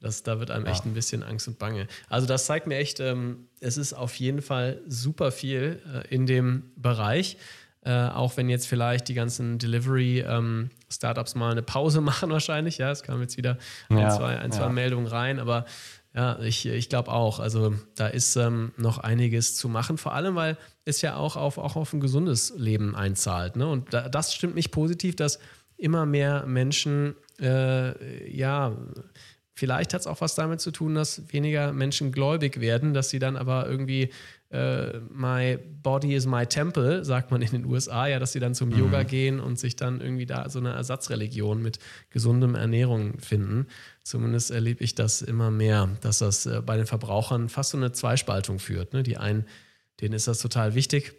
das da wird einem Ja. echt ein bisschen Angst und Bange. Also das zeigt mir echt, ähm, es ist auf jeden Fall super viel äh, in dem Bereich. Äh, auch wenn jetzt vielleicht die ganzen Delivery-Startups mal eine Pause machen, wahrscheinlich. Ja, es kamen jetzt wieder ein, Ja, zwei, ein, zwei ja. Meldungen rein, aber ja, ich, ich glaube auch. Also da ist ähm, noch einiges zu machen, vor allem, weil es ja auch auf, auch auf ein gesundes Leben einzahlt. Ne? Und da, das stimmt mich positiv, dass immer mehr Menschen, äh, ja, vielleicht hat es auch was damit zu tun, dass weniger Menschen gläubig werden, dass sie dann aber irgendwie äh, my body is my temple, sagt man in den USA, ja, dass sie dann zum Yoga gehen und sich dann irgendwie da so eine Ersatzreligion mit gesundem Ernährung finden. Zumindest erlebe ich das immer mehr, dass das äh, bei den Verbrauchern fast so eine Zweispaltung führt. Ne? Die einen, denen ist das total wichtig,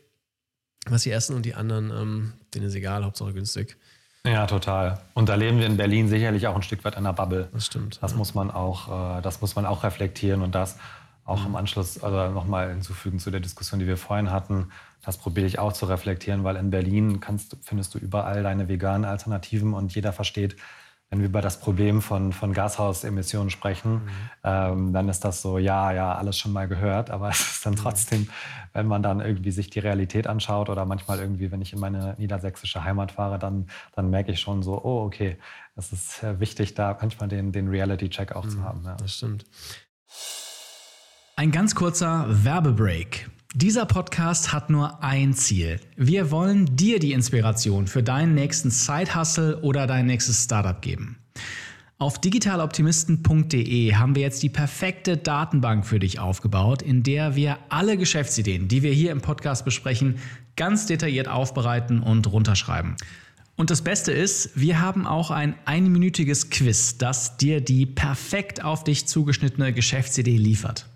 was sie essen, und die anderen, ähm, denen ist egal, Hauptsache günstig. Ja, total. Und da leben wir in Berlin sicherlich auch ein Stück weit in einer Bubble. Das stimmt. Das ja. muss man auch, äh, das muss man auch reflektieren und das auch Mhm. im Anschluss also nochmal hinzufügen zu der Diskussion, die wir vorhin hatten. Das probiere ich auch zu reflektieren, weil in Berlin kannst, findest du überall deine veganen Alternativen und jeder versteht, wenn wir über das Problem von, von Gashausemissionen sprechen, ähm, dann ist das so, ja, ja, alles schon mal gehört, aber es ist dann trotzdem, wenn man dann irgendwie sich die Realität anschaut oder manchmal irgendwie, wenn ich in meine niedersächsische Heimat fahre, dann, dann merke ich schon so, oh, okay, es ist äh, wichtig, da manchmal den, den Reality-Check auch zu haben. Ja. Das stimmt. Ein ganz kurzer Werbebreak. Dieser Podcast hat nur ein Ziel. Wir wollen dir die Inspiration für deinen nächsten Side-Hustle oder dein nächstes Startup geben. Auf digitaloptimisten.de haben wir jetzt die perfekte Datenbank für dich aufgebaut, in der wir alle Geschäftsideen, die wir hier im Podcast besprechen, ganz detailliert aufbereiten und runterschreiben. Und das Beste ist, wir haben auch ein einminütiges Quiz, das dir die perfekt auf dich zugeschnittene Geschäftsidee liefert.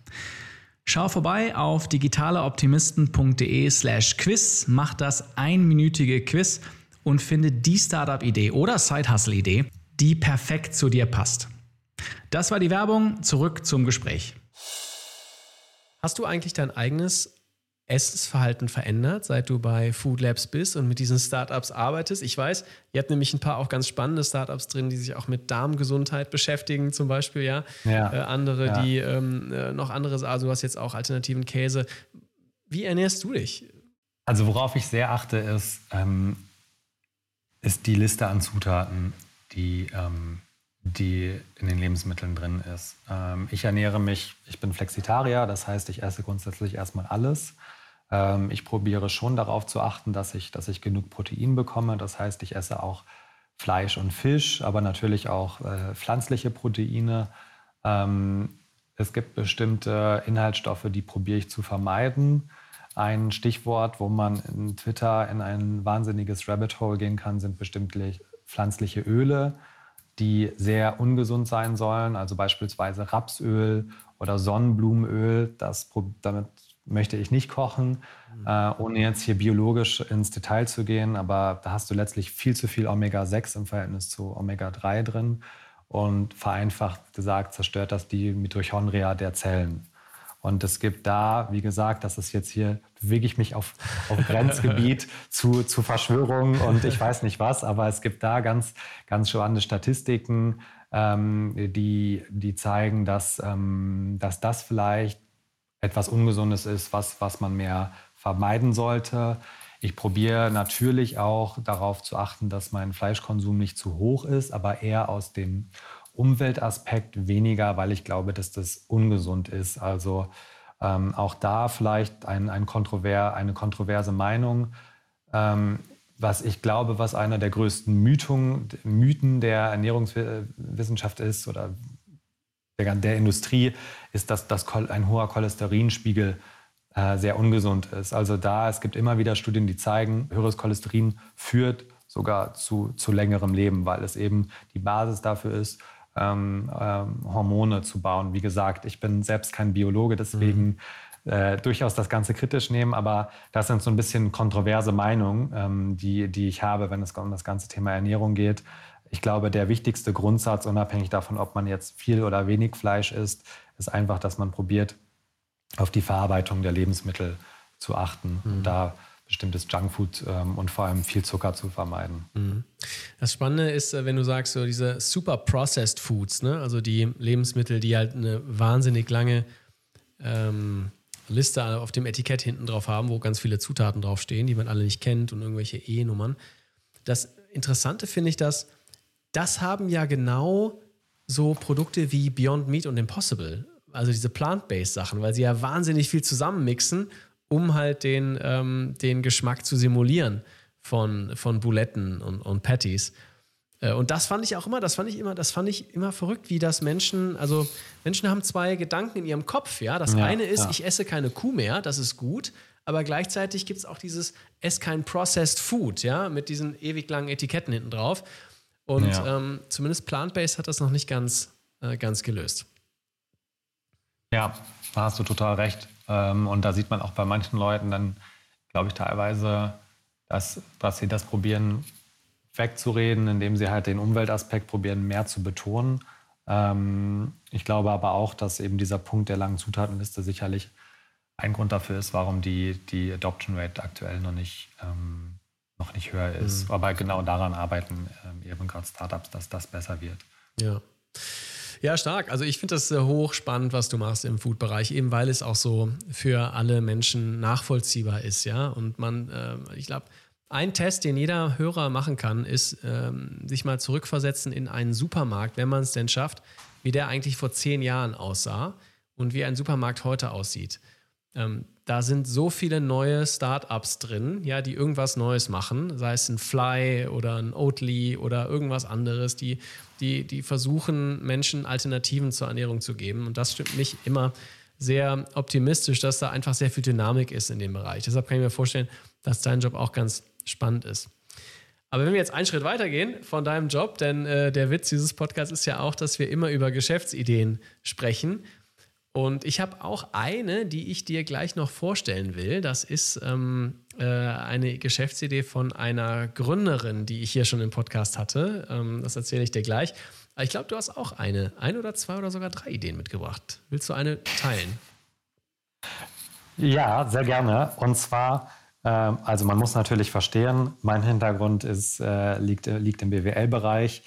Schau vorbei auf digitaleoptimisten.de slash quiz, mach das einminütige Quiz und finde die Startup-Idee oder Side-Hustle-Idee, die perfekt zu dir passt. Das war die Werbung, zurück zum Gespräch. Hast du eigentlich dein eigenes Essensverhalten verändert, seit du bei Food Labs bist und mit diesen Startups arbeitest? Ich weiß, ihr habt nämlich ein paar auch ganz spannende Startups drin, die sich auch mit Darmgesundheit beschäftigen, zum Beispiel, ja. Ja. Äh, andere, Ja. die ähm, äh, noch anderes, also du hast jetzt auch alternativen Käse. Wie ernährst du dich? Also worauf ich sehr achte, ist, ähm, ist die Liste an Zutaten, die, ähm, die in den Lebensmitteln drin ist. Ähm, ich ernähre mich, ich bin Flexitarier, das heißt, ich esse grundsätzlich erstmal alles. Ähm, ich probiere schon darauf zu achten, dass ich, dass ich genug Protein bekomme. Das heißt, ich esse auch Fleisch und Fisch, aber natürlich auch äh, pflanzliche Proteine. Ähm, es gibt bestimmte Inhaltsstoffe, die probiere ich zu vermeiden. Ein Stichwort, wo man in Twitter in ein wahnsinniges Rabbit Hole gehen kann, sind bestimmte pflanzliche Öle, die sehr ungesund sein sollen. Also beispielsweise Rapsöl oder Sonnenblumenöl. Das, damit möchte ich nicht kochen, äh, ohne jetzt hier biologisch ins Detail zu gehen. Aber da hast du letztlich viel zu viel Omega-6 im Verhältnis zu Omega-3 drin. Und vereinfacht gesagt zerstört das die Mitochondria der Zellen. Und es gibt da, wie gesagt, das ist jetzt hier, bewege ich mich auf, auf Grenzgebiet zu, zu Verschwörungen und ich weiß nicht was, aber es gibt da ganz, ganz spannende Statistiken, ähm, die, die zeigen, dass, ähm, dass das vielleicht etwas Ungesundes ist, was, was man mehr vermeiden sollte. Ich probiere natürlich auch darauf zu achten, dass mein Fleischkonsum nicht zu hoch ist, aber eher aus dem Umweltaspekt weniger, weil ich glaube, dass das ungesund ist. Also ähm, auch da vielleicht ein, ein kontrover, eine kontroverse Meinung. Ähm, was ich glaube, was einer der größten Mythung, Mythen der Ernährungswissenschaft ist oder der, der Industrie, ist, dass, dass ein hoher Cholesterinspiegel äh, sehr ungesund ist. Also da, es gibt immer wieder Studien, die zeigen, höheres Cholesterin führt sogar zu, zu längerem Leben, weil es eben die Basis dafür ist, ähm, ähm, Hormone zu bauen. Wie gesagt, ich bin selbst kein Biologe, deswegen mhm. äh, durchaus das Ganze kritisch nehmen, aber das sind so ein bisschen kontroverse Meinungen, ähm, die, die ich habe, wenn es um das ganze Thema Ernährung geht. Ich glaube, der wichtigste Grundsatz, unabhängig davon, ob man jetzt viel oder wenig Fleisch isst, ist einfach, dass man probiert, auf die Verarbeitung der Lebensmittel zu achten. Mhm. Und da bestimmtes Junkfood ähm, und vor allem viel Zucker zu vermeiden. Mhm. Das Spannende ist, äh, wenn du sagst, so diese super processed Foods, ne? also die Lebensmittel, die halt eine wahnsinnig lange ähm, Liste auf dem Etikett hinten drauf haben, wo ganz viele Zutaten draufstehen, die man alle nicht kennt und irgendwelche E-Nummern. Das Interessante finde ich, dass das haben ja genau so Produkte wie Beyond Meat und Impossible, also diese plant-based Sachen, weil sie ja wahnsinnig viel zusammenmixen um halt den, ähm, den Geschmack zu simulieren von, von Buletten und, und Patties. Äh, und das fand ich auch immer, das fand ich immer, das fand ich immer verrückt, wie das Menschen, also Menschen haben zwei Gedanken in ihrem Kopf, ja. Das ja, eine ist, ja. ich esse keine Kuh mehr, das ist gut, aber gleichzeitig gibt es auch dieses Ess kein Processed Food, ja, mit diesen ewig langen Etiketten hinten drauf. Und ja. ähm, zumindest Plant-Based hat das noch nicht ganz, äh, ganz gelöst. Ja, da hast du total recht. Ähm, und da sieht man auch bei manchen Leuten dann, glaube ich, teilweise, dass, dass sie das probieren wegzureden, indem sie halt den Umweltaspekt probieren mehr zu betonen. Ähm, ich glaube aber auch, dass eben dieser Punkt der langen Zutatenliste sicherlich ein Grund dafür ist, warum die, die Adoption Rate aktuell noch nicht, ähm, noch nicht höher ist. Mhm. Aber genau daran arbeiten ähm, eben gerade Startups, dass das besser wird. Ja. Ja, stark. Also ich finde das äh, hochspannend, was du machst im Food-Bereich, eben weil es auch so für alle Menschen nachvollziehbar ist, ja. Und man, äh, ich glaube, ein Test, den jeder Hörer machen kann, ist, ähm, sich mal zurückversetzen in einen Supermarkt, wenn man es denn schafft, wie der eigentlich vor zehn Jahren aussah und wie ein Supermarkt heute aussieht. Ähm, da sind so viele neue Startups drin, ja, die irgendwas Neues machen, sei es ein Fly oder ein Oatly oder irgendwas anderes, die, die, die versuchen, Menschen Alternativen zur Ernährung zu geben. Und das stimmt mich immer sehr optimistisch, dass da einfach sehr viel Dynamik ist in dem Bereich. Deshalb kann ich mir vorstellen, dass dein Job auch ganz spannend ist. Aber wenn wir jetzt einen Schritt weitergehen von deinem Job, denn äh, der Witz dieses Podcasts ist ja auch, dass wir immer über Geschäftsideen sprechen. Und ich habe auch eine, die ich dir gleich noch vorstellen will. Das ist ähm, äh, eine Geschäftsidee von einer Gründerin, die ich hier schon im Podcast hatte. Ähm, das erzähle ich dir gleich. Ich glaube, du hast auch eine, ein oder zwei oder sogar drei Ideen mitgebracht. Willst du eine teilen? Ja, sehr gerne. Und zwar, äh, also man muss natürlich verstehen, mein Hintergrund ist, äh, liegt, liegt im BWL-Bereich.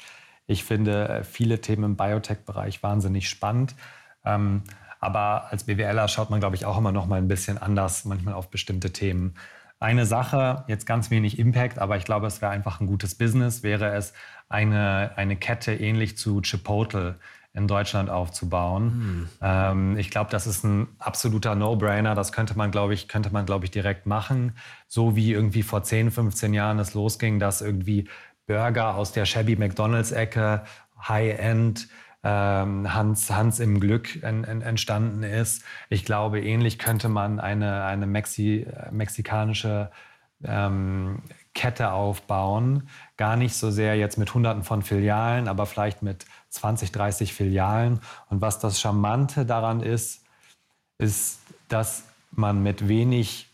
Ich finde äh, viele Themen im Biotech-Bereich wahnsinnig spannend. Ähm, aber als BWLer schaut man, glaube ich, auch immer noch mal ein bisschen anders manchmal auf bestimmte Themen. Eine Sache, jetzt ganz wenig Impact, aber ich glaube, es wäre einfach ein gutes Business, wäre es, eine, eine Kette ähnlich zu Chipotle in Deutschland aufzubauen. Hm. Ähm, ich glaube, das ist ein absoluter No-Brainer. Das könnte man, glaube ich, könnte man, glaube ich, direkt machen. So wie irgendwie vor 10, 15 Jahren es losging, dass irgendwie Burger aus der Shabby McDonalds-Ecke, High-End, Hans, Hans im Glück en, en, entstanden ist. Ich glaube, ähnlich könnte man eine, eine Mexi, mexikanische ähm, Kette aufbauen. Gar nicht so sehr jetzt mit Hunderten von Filialen, aber vielleicht mit 20, 30 Filialen. Und was das Charmante daran ist, ist, dass man mit wenig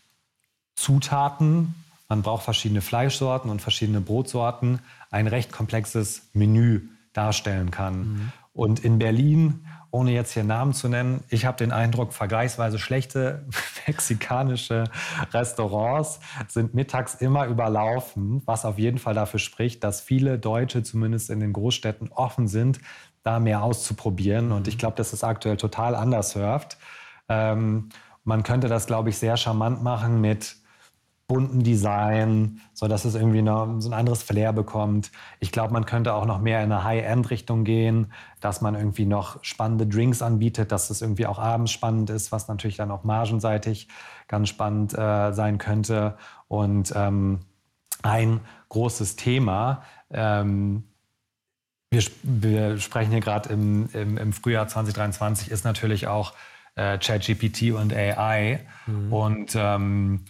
Zutaten, man braucht verschiedene Fleischsorten und verschiedene Brotsorten, ein recht komplexes Menü darstellen kann. Mhm. Und in Berlin, ohne jetzt hier Namen zu nennen, ich habe den Eindruck, vergleichsweise schlechte mexikanische Restaurants sind mittags immer überlaufen, was auf jeden Fall dafür spricht, dass viele Deutsche zumindest in den Großstädten offen sind, da mehr auszuprobieren. Und ich mhm. glaube, dass es aktuell total anders surft. Ähm, man könnte das, glaube ich, sehr charmant machen mit bunten Design, so dass es irgendwie noch so ein anderes Flair bekommt. Ich glaube, man könnte auch noch mehr in eine High-End-Richtung gehen, dass man irgendwie noch spannende Drinks anbietet, dass es irgendwie auch abends spannend ist, was natürlich dann auch margenseitig ganz spannend äh, sein könnte. Und ähm, ein großes Thema, ähm, wir, wir, sprechen hier gerade im, im, im, Frühjahr 2023, ist natürlich auch äh, ChatGPT und AI. Mhm. Und ähm,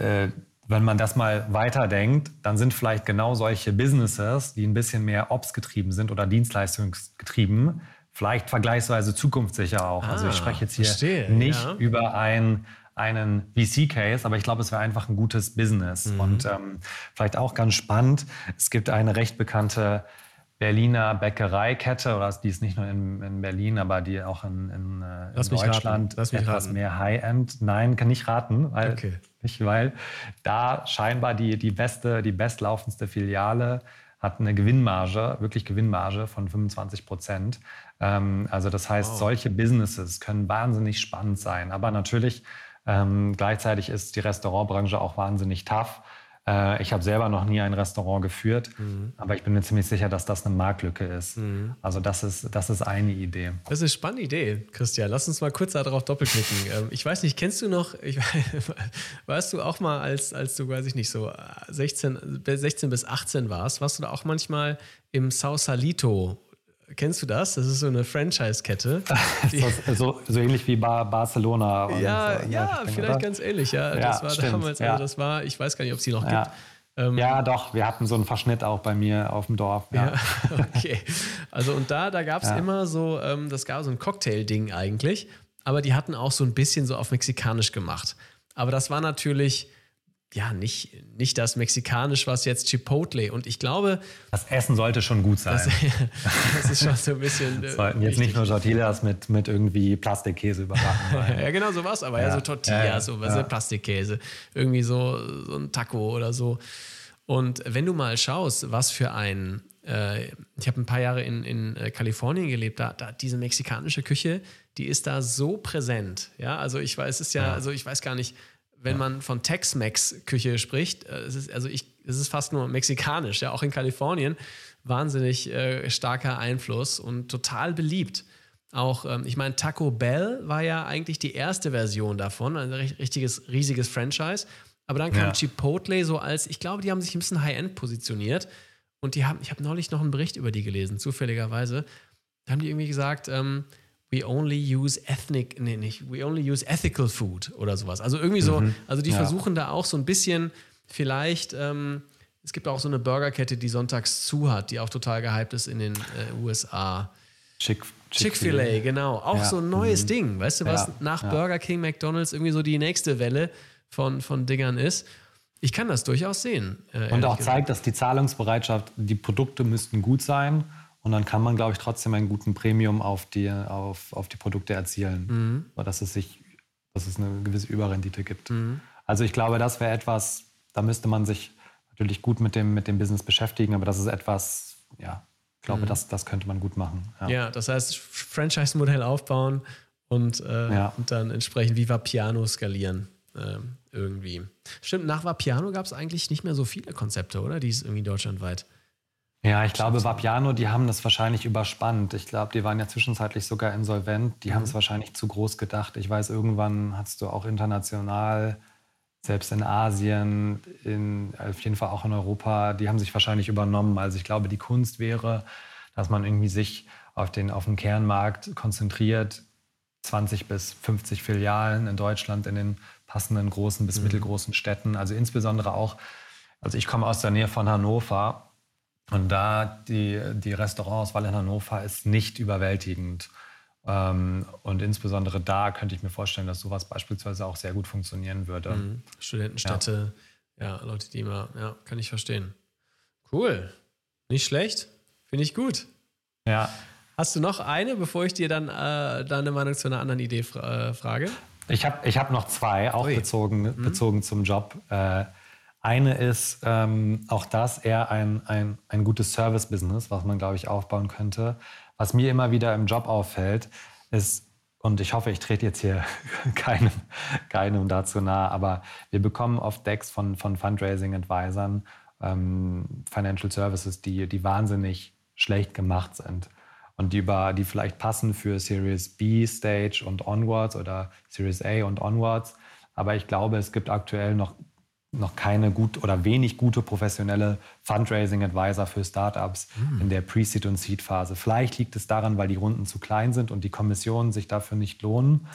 äh, wenn man das mal weiterdenkt, dann sind vielleicht genau solche Businesses, die ein bisschen mehr Ops getrieben sind oder Dienstleistungsgetrieben, vielleicht vergleichsweise zukunftssicher auch. Ah, also ich ah, spreche jetzt hier verstehe, nicht ja. über ein, einen VC-Case, aber ich glaube, es wäre einfach ein gutes Business. Mhm. Und ähm, vielleicht auch ganz spannend, es gibt eine recht bekannte Berliner Bäckereikette, oder die ist nicht nur in, in Berlin, aber die auch in, in, äh, in Deutschland etwas raten. mehr High-End. Nein, kann ich raten, weil, okay. nicht, weil da scheinbar die, die beste, die bestlaufendste Filiale hat eine Gewinnmarge, wirklich Gewinnmarge von 25 Prozent. Ähm, also das heißt, wow. solche Businesses können wahnsinnig spannend sein. Aber natürlich ähm, gleichzeitig ist die Restaurantbranche auch wahnsinnig tough. Äh, ich habe selber noch nie ein Restaurant geführt, mhm. aber ich bin mir ziemlich sicher, dass das eine Marktlücke ist. Mhm. Also das ist, das ist eine Idee. Das ist eine spannende Idee, Christian. Lass uns mal kurz darauf doppelklicken. Ähm, ich weiß nicht, kennst du noch, ich, warst du auch mal, als, als du, weiß ich nicht, so 16, 16 bis 18 warst, warst du da auch manchmal im Sausalito Kennst du das? Das ist so eine Franchise-Kette. so, so, ähnlich wie Bar Barcelona. Ja, so, ja, vielleicht oder? ganz ähnlich. Ja, ja das war stimmt, damals, ja. also das war, ich weiß gar nicht, ob es die noch ja. gibt. Ähm, ja, doch, wir hatten so einen Verschnitt auch bei mir auf dem Dorf. Ja, ja okay. Also und da, da gab es immer so, ähm, das gab so ein Cocktail-Ding eigentlich, aber die hatten auch so ein bisschen so auf mexikanisch gemacht. Aber das war natürlich ja, nicht, nicht das Mexikanisch, was jetzt Chipotle. Und ich glaube. Das Essen sollte schon gut sein. Das, das ist schon so ein bisschen. Äh, Sollten jetzt nicht nur Tortillas mit, mit irgendwie Plastikkäse überbacken. ja, genau, so was. Aber ja, ja so Tortillas, ja, so was ja. Plastikkäse. Irgendwie so, so ein Taco oder so. Und wenn du mal schaust, was für ein. Äh, ich habe ein paar Jahre in, in äh, Kalifornien gelebt, da, da diese mexikanische Küche, die ist da so präsent. Ja, also ich weiß, es ist ja, also ich weiß gar nicht wenn man von Tex-Mex-Küche spricht, äh, es ist, also ich, es ist fast nur mexikanisch, ja, auch in Kalifornien, wahnsinnig äh, starker Einfluss und total beliebt. Auch, ähm, ich meine, Taco Bell war ja eigentlich die erste Version davon, ein richtiges, riesiges Franchise. Aber dann kam ja. Chipotle so als, ich glaube, die haben sich ein bisschen High-End positioniert. Und die haben, ich habe neulich noch einen Bericht über die gelesen, zufälligerweise. Da haben die irgendwie gesagt, ähm, we only use ethnic, nee, nicht, we only use ethical food oder sowas. Also irgendwie so, mhm. also die ja. versuchen da auch so ein bisschen vielleicht, ähm, es gibt auch so eine Burgerkette, die sonntags zu hat, die auch total gehypt ist in den äh, USA. Chick, Chick-fil-A, Chick genau. Auch ja. so ein neues mhm. Ding, weißt du, was ja. nach Burger King, McDonalds irgendwie so die nächste Welle von, von Dingern ist. Ich kann das durchaus sehen. Äh, Und auch gesagt. zeigt, dass die Zahlungsbereitschaft, die Produkte müssten gut sein und dann kann man, glaube ich, trotzdem einen guten Premium auf die, auf, auf die Produkte erzielen, mhm. so dass es sich, dass es eine gewisse Überrendite gibt. Mhm. Also ich glaube, das wäre etwas, da müsste man sich natürlich gut mit dem, mit dem Business beschäftigen, aber das ist etwas, ja, ich glaube, mhm. das, das könnte man gut machen. Ja, ja das heißt, Franchise-Modell aufbauen und, äh, ja. und dann entsprechend Viva Piano skalieren. Ähm, irgendwie. Stimmt, nach Vapiano gab es eigentlich nicht mehr so viele Konzepte, oder? Die ist irgendwie deutschlandweit. Ja, ich glaube, Vapiano, die haben das wahrscheinlich überspannt. Ich glaube, die waren ja zwischenzeitlich sogar insolvent. Die mhm. haben es wahrscheinlich zu groß gedacht. Ich weiß, irgendwann hast du auch international, selbst in Asien, in, auf jeden Fall auch in Europa, die haben sich wahrscheinlich übernommen. Also ich glaube, die Kunst wäre, dass man irgendwie sich auf den, auf den Kernmarkt konzentriert, 20 bis 50 Filialen in Deutschland in den passenden großen bis mhm. mittelgroßen Städten. Also insbesondere auch, also ich komme aus der Nähe von Hannover und da die, die Restaurantauswahl in Hannover ist nicht überwältigend. Ähm, und insbesondere da könnte ich mir vorstellen, dass sowas beispielsweise auch sehr gut funktionieren würde. Mhm. Studentenstädte, ja. ja. Leute, die immer, ja, kann ich verstehen. Cool. Nicht schlecht. Finde ich gut. Ja. Hast du noch eine, bevor ich dir dann äh, deine Meinung zu einer anderen Idee fra äh, frage? Ich habe ich hab noch zwei, auch bezogen, mhm. bezogen zum Job. Äh, eine ist ähm, auch das eher ein, ein, ein gutes Service-Business, was man, glaube ich, aufbauen könnte. Was mir immer wieder im Job auffällt, ist, und ich hoffe, ich trete jetzt hier keinem, keinem dazu nahe, aber wir bekommen oft Decks von, von Fundraising-Advisern, ähm, Financial Services, die, die wahnsinnig schlecht gemacht sind und die, über, die vielleicht passen für Series B Stage und Onwards oder Series A und Onwards. Aber ich glaube, es gibt aktuell noch noch keine gut oder wenig gute professionelle Fundraising-Advisor für Startups mhm. in der Pre-Seed- und Seed-Phase. Vielleicht liegt es daran, weil die Runden zu klein sind und die Kommissionen sich dafür nicht lohnen.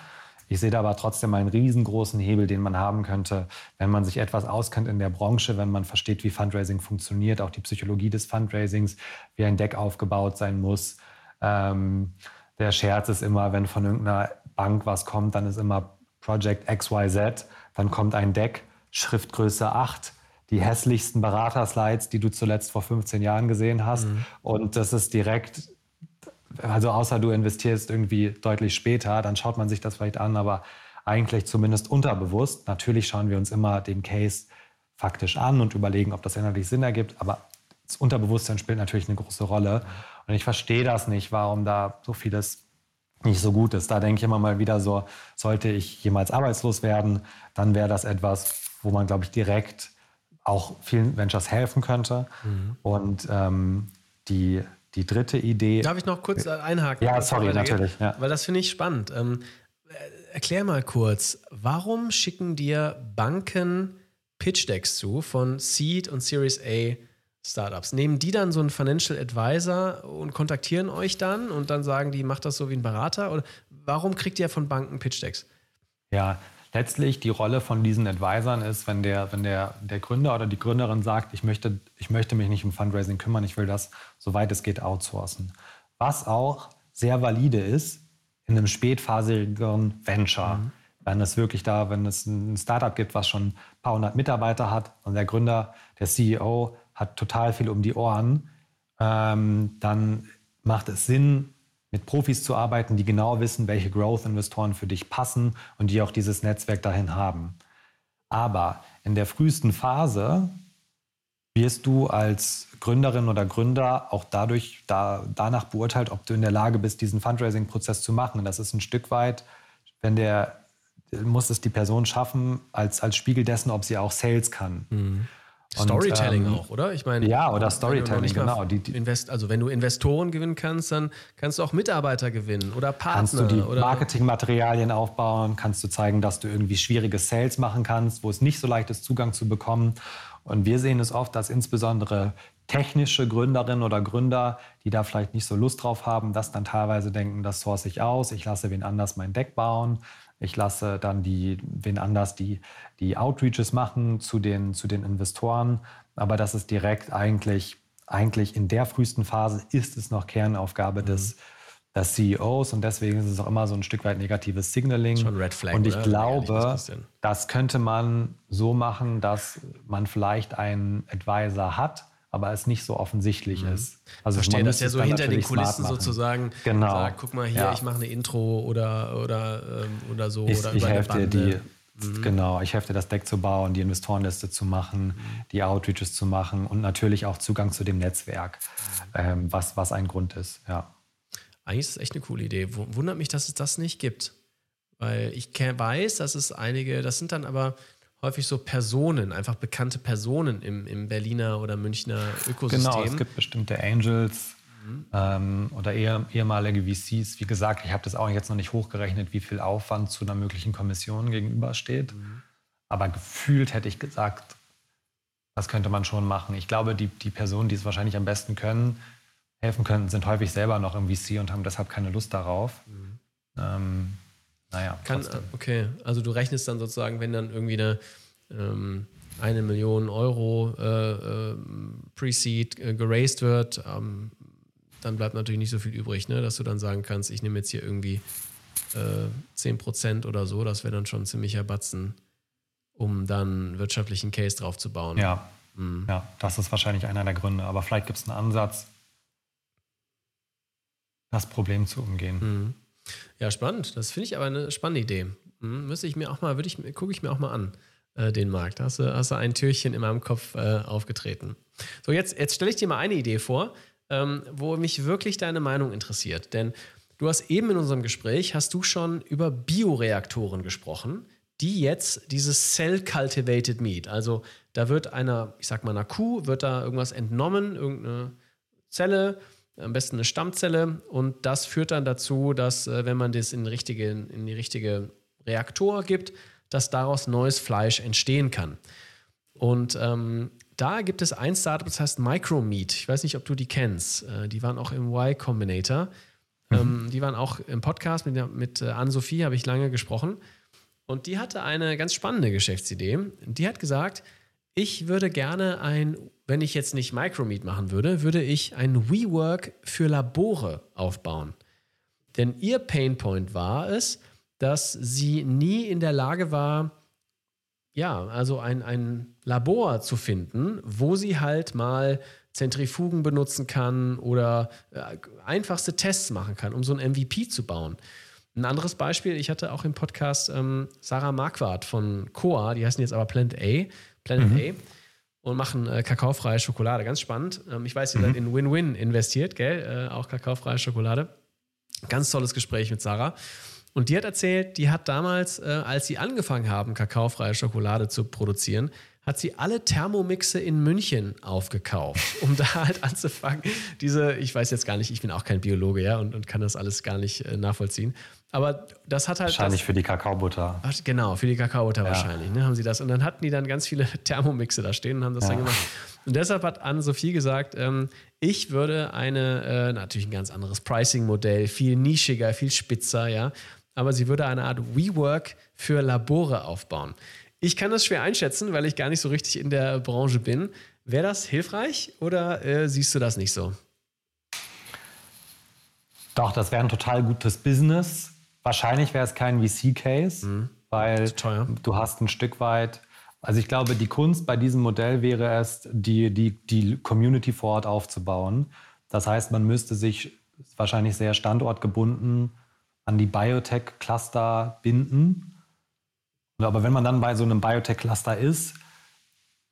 Ich sehe da aber trotzdem einen riesengroßen Hebel, den man haben könnte, wenn man sich etwas auskennt in der Branche, wenn man versteht, wie Fundraising funktioniert, auch die Psychologie des Fundraisings, wie ein Deck aufgebaut sein muss. Ähm, der Scherz ist immer, wenn von irgendeiner Bank was kommt, dann ist immer Project XYZ, dann kommt ein Deck, Schriftgröße 8, die hässlichsten Beraterslides, die du zuletzt vor 15 Jahren gesehen hast. Mhm. Und das ist direkt also außer du investierst irgendwie deutlich später, dann schaut man sich das vielleicht an, aber eigentlich zumindest unterbewusst. Natürlich schauen wir uns immer den Case faktisch an und überlegen, ob das inhaltlich Sinn ergibt, aber das Unterbewusstsein spielt natürlich eine große Rolle. Und ich verstehe das nicht, warum da so vieles nicht so gut ist. Da denke ich immer mal wieder so, sollte ich jemals arbeitslos werden, dann wäre das etwas, wo man, glaube ich, direkt auch vielen Ventures helfen könnte. Mhm. Und ähm, die die dritte Idee. Darf ich noch kurz einhaken? Ja, sorry, natürlich. Ja. Weil das finde ich spannend. Ähm, äh, erklär mal kurz, warum schicken dir Banken Pitch Decks zu von Seed und Series A Startups? Nehmen die dann so einen Financial Advisor und kontaktieren euch dann und dann sagen die, macht das so wie ein Berater? Oder warum kriegt ihr von Banken Pitch Decks? Ja, letztlich die Rolle von diesen Advisern ist, wenn der, wenn der, der Gründer oder die Gründerin sagt, ich möchte, ich möchte mich nicht um Fundraising kümmern, ich will das, soweit es geht, outsourcen. Was auch sehr valide ist in einem spätphasigeren Venture. Mhm. Wenn es wirklich da, wenn es ein Startup gibt, was schon ein paar hundert Mitarbeiter hat und der Gründer, der CEO, hat total viel um die Ohren, ähm, dann macht es Sinn, mit Profis zu arbeiten, die genau wissen, welche Growth-Investoren für dich passen und die auch dieses Netzwerk dahin haben. Aber in der frühesten Phase wirst du als Gründerin oder Gründer auch dadurch da, danach beurteilt, ob du in der Lage bist, diesen Fundraising-Prozess zu machen. Das ist ein Stück weit, wenn der muss es die Person schaffen, als, als Spiegel dessen, ob sie auch Sales kann. Mhm. Storytelling ähm, auch, oder? Ich meine, ja, oder Storytelling, genau. Die, die Invest, also wenn du Investoren gewinnen kannst, dann kannst du auch Mitarbeiter gewinnen oder Partner. Kannst du die Marketingmaterialien aufbauen, kannst du zeigen, dass du irgendwie schwierige Sales machen kannst, wo es nicht so leicht ist, Zugang zu bekommen. Und wir sehen es oft, dass insbesondere technische Gründerinnen oder Gründer, die da vielleicht nicht so Lust drauf haben, das dann teilweise denken, das source ich aus, ich lasse wen anders mein Deck bauen, ich lasse dann die, wen anders die, die Outreaches machen zu den, zu den Investoren. Aber das ist direkt eigentlich, eigentlich in der frühesten Phase ist es noch Kernaufgabe mhm. des, des CEOs und deswegen ist es auch immer so ein Stück weit negatives Signaling. Schon Red Flag. Und ich oder? glaube, das könnte man so machen, dass man vielleicht einen Advisor hat, aber es nicht so offensichtlich mhm. ist. Also Verstehe, dass er so hinter den Kulissen sozusagen genau. sagt, guck mal hier, ja. ich mache eine Intro oder, oder, ähm, oder so. Ich, oder ich helfe dir, die, mhm. genau, ich helfe dir, das Deck zu bauen, die Investorenliste zu machen, mhm. die Outreaches zu machen und natürlich auch Zugang zu dem Netzwerk, mhm. ähm, was, was ein Grund ist, ja. Eigentlich ist es echt eine coole Idee. Wundert mich, dass es das nicht gibt. Weil ich weiß, dass es einige, das sind dann aber häufig so Personen, einfach bekannte Personen im, im Berliner oder Münchner Ökosystem. Genau, es gibt bestimmte Angels mhm. ähm, oder eher, ehemalige VCs. Wie gesagt, ich habe das auch jetzt noch nicht hochgerechnet, wie viel Aufwand zu einer möglichen Kommission gegenübersteht. Mhm. Aber gefühlt hätte ich gesagt, das könnte man schon machen. Ich glaube, die, die Personen, die es wahrscheinlich am besten können, helfen können, sind häufig selber noch im VC und haben deshalb keine Lust darauf. Mhm. Ähm, naja, Kann, trotzdem. okay, also du rechnest dann sozusagen, wenn dann irgendwie eine, ähm, eine Million Euro äh, äh, Pre-Seed äh, geraced wird, ähm, dann bleibt natürlich nicht so viel übrig, ne? dass du dann sagen kannst, ich nehme jetzt hier irgendwie äh, 10% oder so, das wäre dann schon ein ziemlicher Batzen, um dann wirtschaftlichen Case drauf zu bauen. Ja, mhm. ja das ist wahrscheinlich einer der Gründe. Aber vielleicht gibt es einen Ansatz, das Problem zu umgehen. Mhm. Ja, spannend. Das finde ich aber eine spannende Idee. Hm, müsste ich mir auch mal, würde ich, gucke ich mir auch mal an, äh, den Markt. Da hast du, hast du ein Türchen in meinem Kopf äh, aufgetreten. So, jetzt, jetzt stelle ich dir mal eine Idee vor, ähm, wo mich wirklich deine Meinung interessiert. Denn du hast eben in unserem Gespräch, hast du schon über Bioreaktoren gesprochen, die jetzt dieses Cell-Cultivated Meat, also da wird einer, ich sag mal einer Kuh, wird da irgendwas entnommen, irgendeine Zelle, am besten eine Stammzelle und das führt dann dazu, dass äh, wenn man das in, richtige, in die richtige Reaktor gibt, dass daraus neues Fleisch entstehen kann. Und ähm, da gibt es ein Startup, das heißt Micromeat. Ich weiß nicht, ob du die kennst. Äh, die waren auch im Y Combinator. Mhm. Ähm, die waren auch im Podcast mit, mit äh, Anne-Sophie, habe ich lange gesprochen. Und die hatte eine ganz spannende Geschäftsidee. Die hat gesagt, ich würde gerne ein, wenn ich jetzt nicht Micromeet machen würde, würde ich ein WeWork für Labore aufbauen. Denn ihr Painpoint war es, dass sie nie in der Lage war, ja, also ein, ein Labor zu finden, wo sie halt mal Zentrifugen benutzen kann oder äh, einfachste Tests machen kann, um so ein MVP zu bauen. Ein anderes Beispiel, ich hatte auch im Podcast ähm, Sarah Marquardt von Coa, die heißen jetzt aber Planet A, Planet mhm. A und machen äh, kakaofreie Schokolade. Ganz spannend. Ähm, ich weiß, ihr mhm. seid in Win-Win investiert, gell? Äh, auch kakaofreie Schokolade. Ganz tolles Gespräch mit Sarah. Und die hat erzählt, die hat damals, äh, als sie angefangen haben, kakaofreie Schokolade zu produzieren, hat sie alle Thermomixe in München aufgekauft, um da halt anzufangen. Diese, ich weiß jetzt gar nicht, ich bin auch kein Biologe, ja, und, und kann das alles gar nicht äh, nachvollziehen. Aber das hat halt. Wahrscheinlich das, für die Kakaobutter. Genau, für die Kakaobutter ja. wahrscheinlich, ne, haben sie das. Und dann hatten die dann ganz viele Thermomixe da stehen und haben das ja. dann gemacht. Und deshalb hat Anne-Sophie gesagt, ähm, ich würde eine, äh, natürlich ein ganz anderes Pricing-Modell, viel nischiger, viel spitzer, ja. Aber sie würde eine Art WeWork für Labore aufbauen. Ich kann das schwer einschätzen, weil ich gar nicht so richtig in der Branche bin. Wäre das hilfreich oder äh, siehst du das nicht so? Doch, das wäre ein total gutes Business. Wahrscheinlich wäre es kein VC-Case, mhm. weil du hast ein Stück weit. Also ich glaube, die Kunst bei diesem Modell wäre es, die, die, die Community vor Ort aufzubauen. Das heißt, man müsste sich wahrscheinlich sehr standortgebunden an die Biotech-Cluster binden aber wenn man dann bei so einem Biotech-Cluster ist,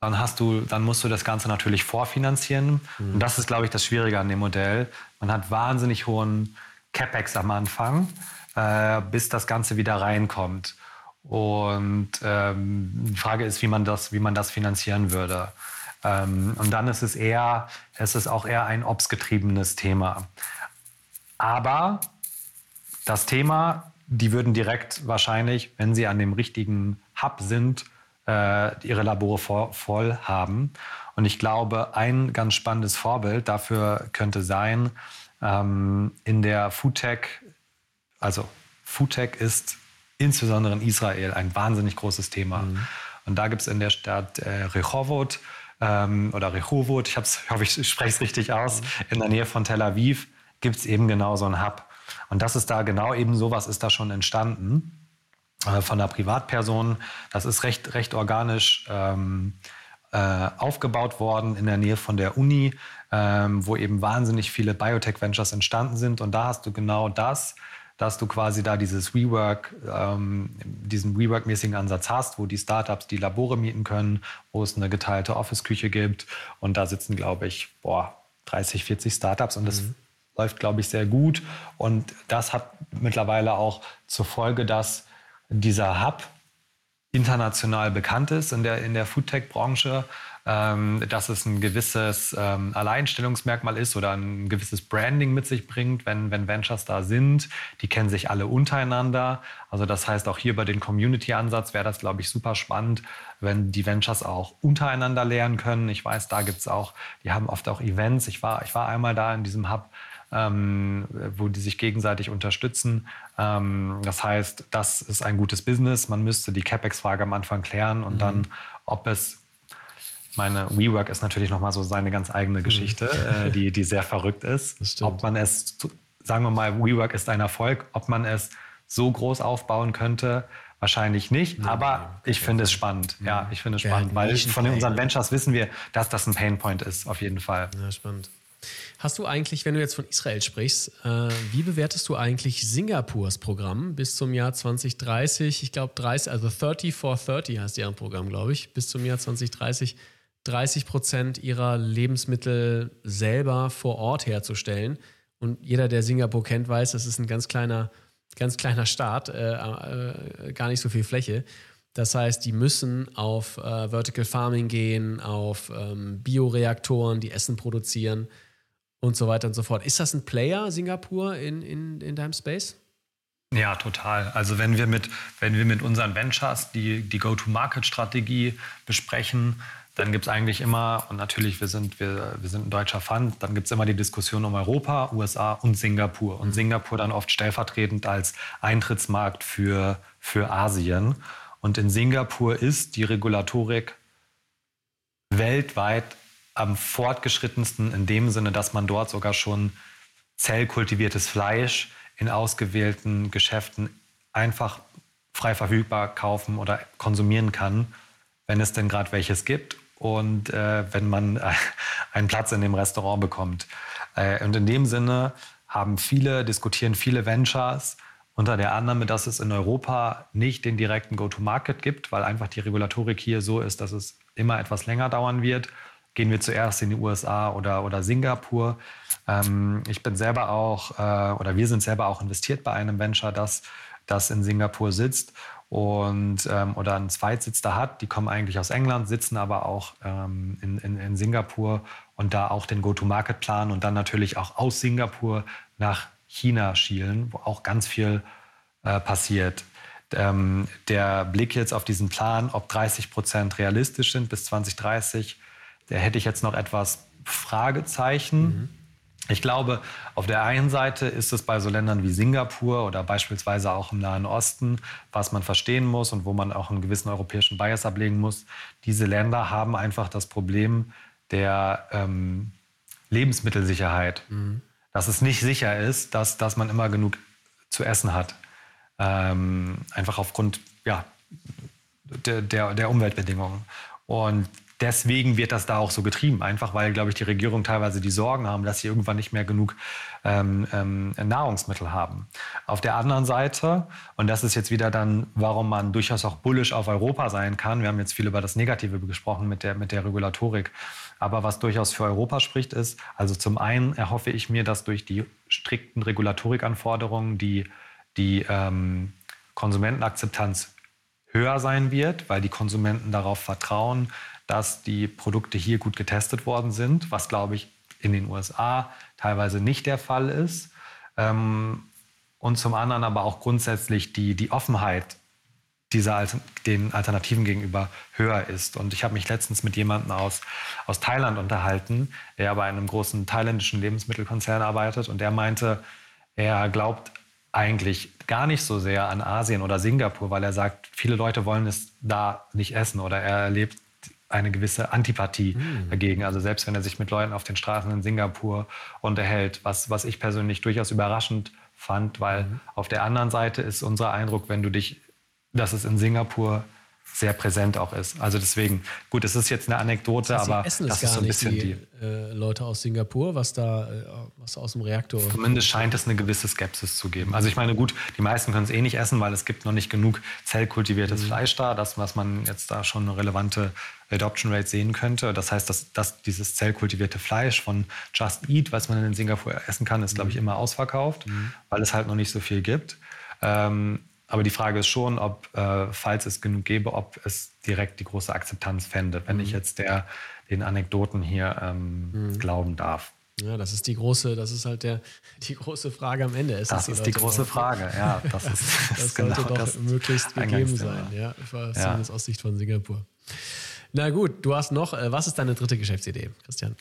dann hast du, dann musst du das Ganze natürlich vorfinanzieren. Mhm. Und das ist, glaube ich, das Schwierige an dem Modell. Man hat wahnsinnig hohen CapEx am Anfang, äh, bis das Ganze wieder reinkommt. Und ähm, die Frage ist, wie man das, wie man das finanzieren würde. Ähm, und dann ist es eher, es ist auch eher ein Ops-getriebenes Thema. Aber das Thema die würden direkt wahrscheinlich, wenn sie an dem richtigen Hub sind, äh, ihre Labore vor, voll haben. Und ich glaube, ein ganz spannendes Vorbild dafür könnte sein, ähm, in der Foodtech, also Foodtech ist insbesondere in Israel ein wahnsinnig großes Thema. Mhm. Und da gibt es in der Stadt äh, Rehovot ähm, oder Rehovot, ich, ich hoffe, ich spreche es richtig aus, mhm. in der Nähe von Tel Aviv gibt es eben genau so einen Hub. Und das ist da genau eben sowas ist da schon entstanden äh, von einer Privatperson. Das ist recht, recht organisch ähm, äh, aufgebaut worden in der Nähe von der Uni, ähm, wo eben wahnsinnig viele Biotech-Ventures entstanden sind. Und da hast du genau das, dass du quasi da dieses WeWork, ähm, diesen WeWork-mäßigen Ansatz hast, wo die Startups die Labore mieten können, wo es eine geteilte Office-Küche gibt. Und da sitzen, glaube ich, boah, 30, 40 Startups und das mhm läuft, glaube ich, sehr gut. Und das hat mittlerweile auch zur Folge, dass dieser Hub international bekannt ist in der, in der Foodtech-Branche, ähm, dass es ein gewisses ähm, Alleinstellungsmerkmal ist oder ein gewisses Branding mit sich bringt, wenn, wenn Ventures da sind. Die kennen sich alle untereinander. Also das heißt, auch hier bei den Community-Ansatz wäre das, glaube ich, super spannend, wenn die Ventures auch untereinander lernen können. Ich weiß, da gibt es auch, die haben oft auch Events. Ich war, ich war einmal da in diesem Hub ähm, wo die sich gegenseitig unterstützen. Ähm, das heißt, das ist ein gutes Business. Man müsste die CapEx-Frage am Anfang klären und mhm. dann, ob es meine WeWork ist natürlich nochmal so seine ganz eigene mhm. Geschichte, mhm. äh, die, die sehr verrückt ist. Ob man es, sagen wir mal, WeWork ist ein Erfolg, ob man es so groß aufbauen könnte, wahrscheinlich nicht. Ja, aber ich finde es spannend. Ja, ich finde es spannend, weil von unseren Ventures wissen wir, dass das ein Painpoint ist, auf jeden Fall. Ja, spannend. Hast du eigentlich, wenn du jetzt von Israel sprichst, äh, wie bewertest du eigentlich Singapurs Programm bis zum Jahr 2030? Ich glaube, 30, also 30 for 30 heißt deren Programm, glaube ich, bis zum Jahr 2030 30 Prozent ihrer Lebensmittel selber vor Ort herzustellen. Und jeder, der Singapur kennt, weiß, das ist ein ganz kleiner, ganz kleiner Staat, äh, äh, gar nicht so viel Fläche. Das heißt, die müssen auf äh, Vertical Farming gehen, auf ähm, Bioreaktoren, die Essen produzieren und so weiter und so fort. Ist das ein Player, Singapur, in, in, in deinem Space? Ja, total. Also wenn wir mit, wenn wir mit unseren Ventures die, die Go-to-Market-Strategie besprechen, dann gibt es eigentlich immer, und natürlich, wir sind, wir, wir sind ein deutscher Fund, dann gibt es immer die Diskussion um Europa, USA und Singapur. Und Singapur dann oft stellvertretend als Eintrittsmarkt für, für Asien. Und in Singapur ist die Regulatorik weltweit am fortgeschrittensten in dem Sinne, dass man dort sogar schon zellkultiviertes Fleisch in ausgewählten Geschäften einfach frei verfügbar kaufen oder konsumieren kann, wenn es denn gerade welches gibt und äh, wenn man äh, einen Platz in dem Restaurant bekommt. Äh, und in dem Sinne haben viele, diskutieren viele Ventures unter der Annahme, dass es in Europa nicht den direkten Go-to-Market gibt, weil einfach die Regulatorik hier so ist, dass es immer etwas länger dauern wird. Gehen wir zuerst in die USA oder, oder Singapur. Ähm, ich bin selber auch, äh, oder wir sind selber auch investiert bei einem Venture, das, das in Singapur sitzt und, ähm, oder einen Zweitsitz da hat. Die kommen eigentlich aus England, sitzen aber auch ähm, in, in, in, Singapur und da auch den Go-to-Market planen und dann natürlich auch aus Singapur nach China schielen, wo auch ganz viel äh, passiert. Ähm, der Blick jetzt auf diesen Plan, ob 30 Prozent realistisch sind bis 2030, der hätte ich jetzt noch etwas Fragezeichen. Mhm. Ich glaube, auf der einen Seite ist es bei so Ländern wie Singapur oder beispielsweise auch im Nahen Osten, was man verstehen muss und wo man auch einen gewissen europäischen Bias ablegen muss. Diese Länder haben einfach das Problem der ähm, Lebensmittelsicherheit. Mhm. Dass es nicht sicher ist, dass, dass man immer genug zu essen hat. Ähm, einfach aufgrund ja, der, der, der Umweltbedingungen. Und deswegen wird das da auch so getrieben. Einfach weil, glaube ich, die Regierung teilweise die Sorgen haben, dass sie irgendwann nicht mehr genug ähm, ähm, Nahrungsmittel haben. Auf der anderen Seite, und das ist jetzt wieder dann, warum man durchaus auch bullisch auf Europa sein kann. Wir haben jetzt viel über das Negative gesprochen mit der, mit der Regulatorik. Aber was durchaus für Europa spricht, ist, also zum einen erhoffe ich mir, dass durch die strikten Regulatorikanforderungen die, die ähm, Konsumentenakzeptanz höher sein wird, weil die Konsumenten darauf vertrauen, dass die Produkte hier gut getestet worden sind, was, glaube ich, in den USA teilweise nicht der Fall ist. Ähm, und zum anderen aber auch grundsätzlich die, die Offenheit dieser den Alternativen gegenüber höher ist. Und ich habe mich letztens mit jemandem aus, aus Thailand unterhalten, der bei einem großen thailändischen Lebensmittelkonzern arbeitet und der meinte, er glaubt eigentlich gar nicht so sehr an Asien oder Singapur, weil er sagt, viele Leute wollen es da nicht essen oder er erlebt eine gewisse Antipathie mhm. dagegen. Also selbst wenn er sich mit Leuten auf den Straßen in Singapur unterhält, was, was ich persönlich durchaus überraschend fand, weil mhm. auf der anderen Seite ist unser Eindruck, wenn du dich, dass es in Singapur sehr präsent auch ist. Also deswegen, gut, es ist jetzt eine Anekdote, das heißt, aber essen das ist so ein bisschen die, die äh, Leute aus Singapur, was da äh, was aus dem Reaktor. Zumindest scheint es eine gewisse Skepsis zu geben. Also ich meine, gut, die meisten können es eh nicht essen, weil es gibt noch nicht genug zellkultiviertes mhm. Fleisch da, das was man jetzt da schon eine relevante Adoption Rate sehen könnte. Das heißt, dass, dass dieses zellkultivierte Fleisch von Just Eat, was man in Singapur essen kann, ist, glaube ich, mhm. immer ausverkauft, mhm. weil es halt noch nicht so viel gibt. Ähm, aber die Frage ist schon, ob, äh, falls es genug gäbe, ob es direkt die große Akzeptanz fände, wenn mhm. ich jetzt der, den Anekdoten hier ähm, mhm. glauben darf. Ja, das ist die große, das ist halt der, die große Frage am Ende. Ist das, das ist die große Frage, ja. Das, ist, das, das sollte genau doch möglichst gegeben sein, ja, zumindest ja. aus Sicht von Singapur. Na gut, du hast noch, äh, was ist deine dritte Geschäftsidee, Christian?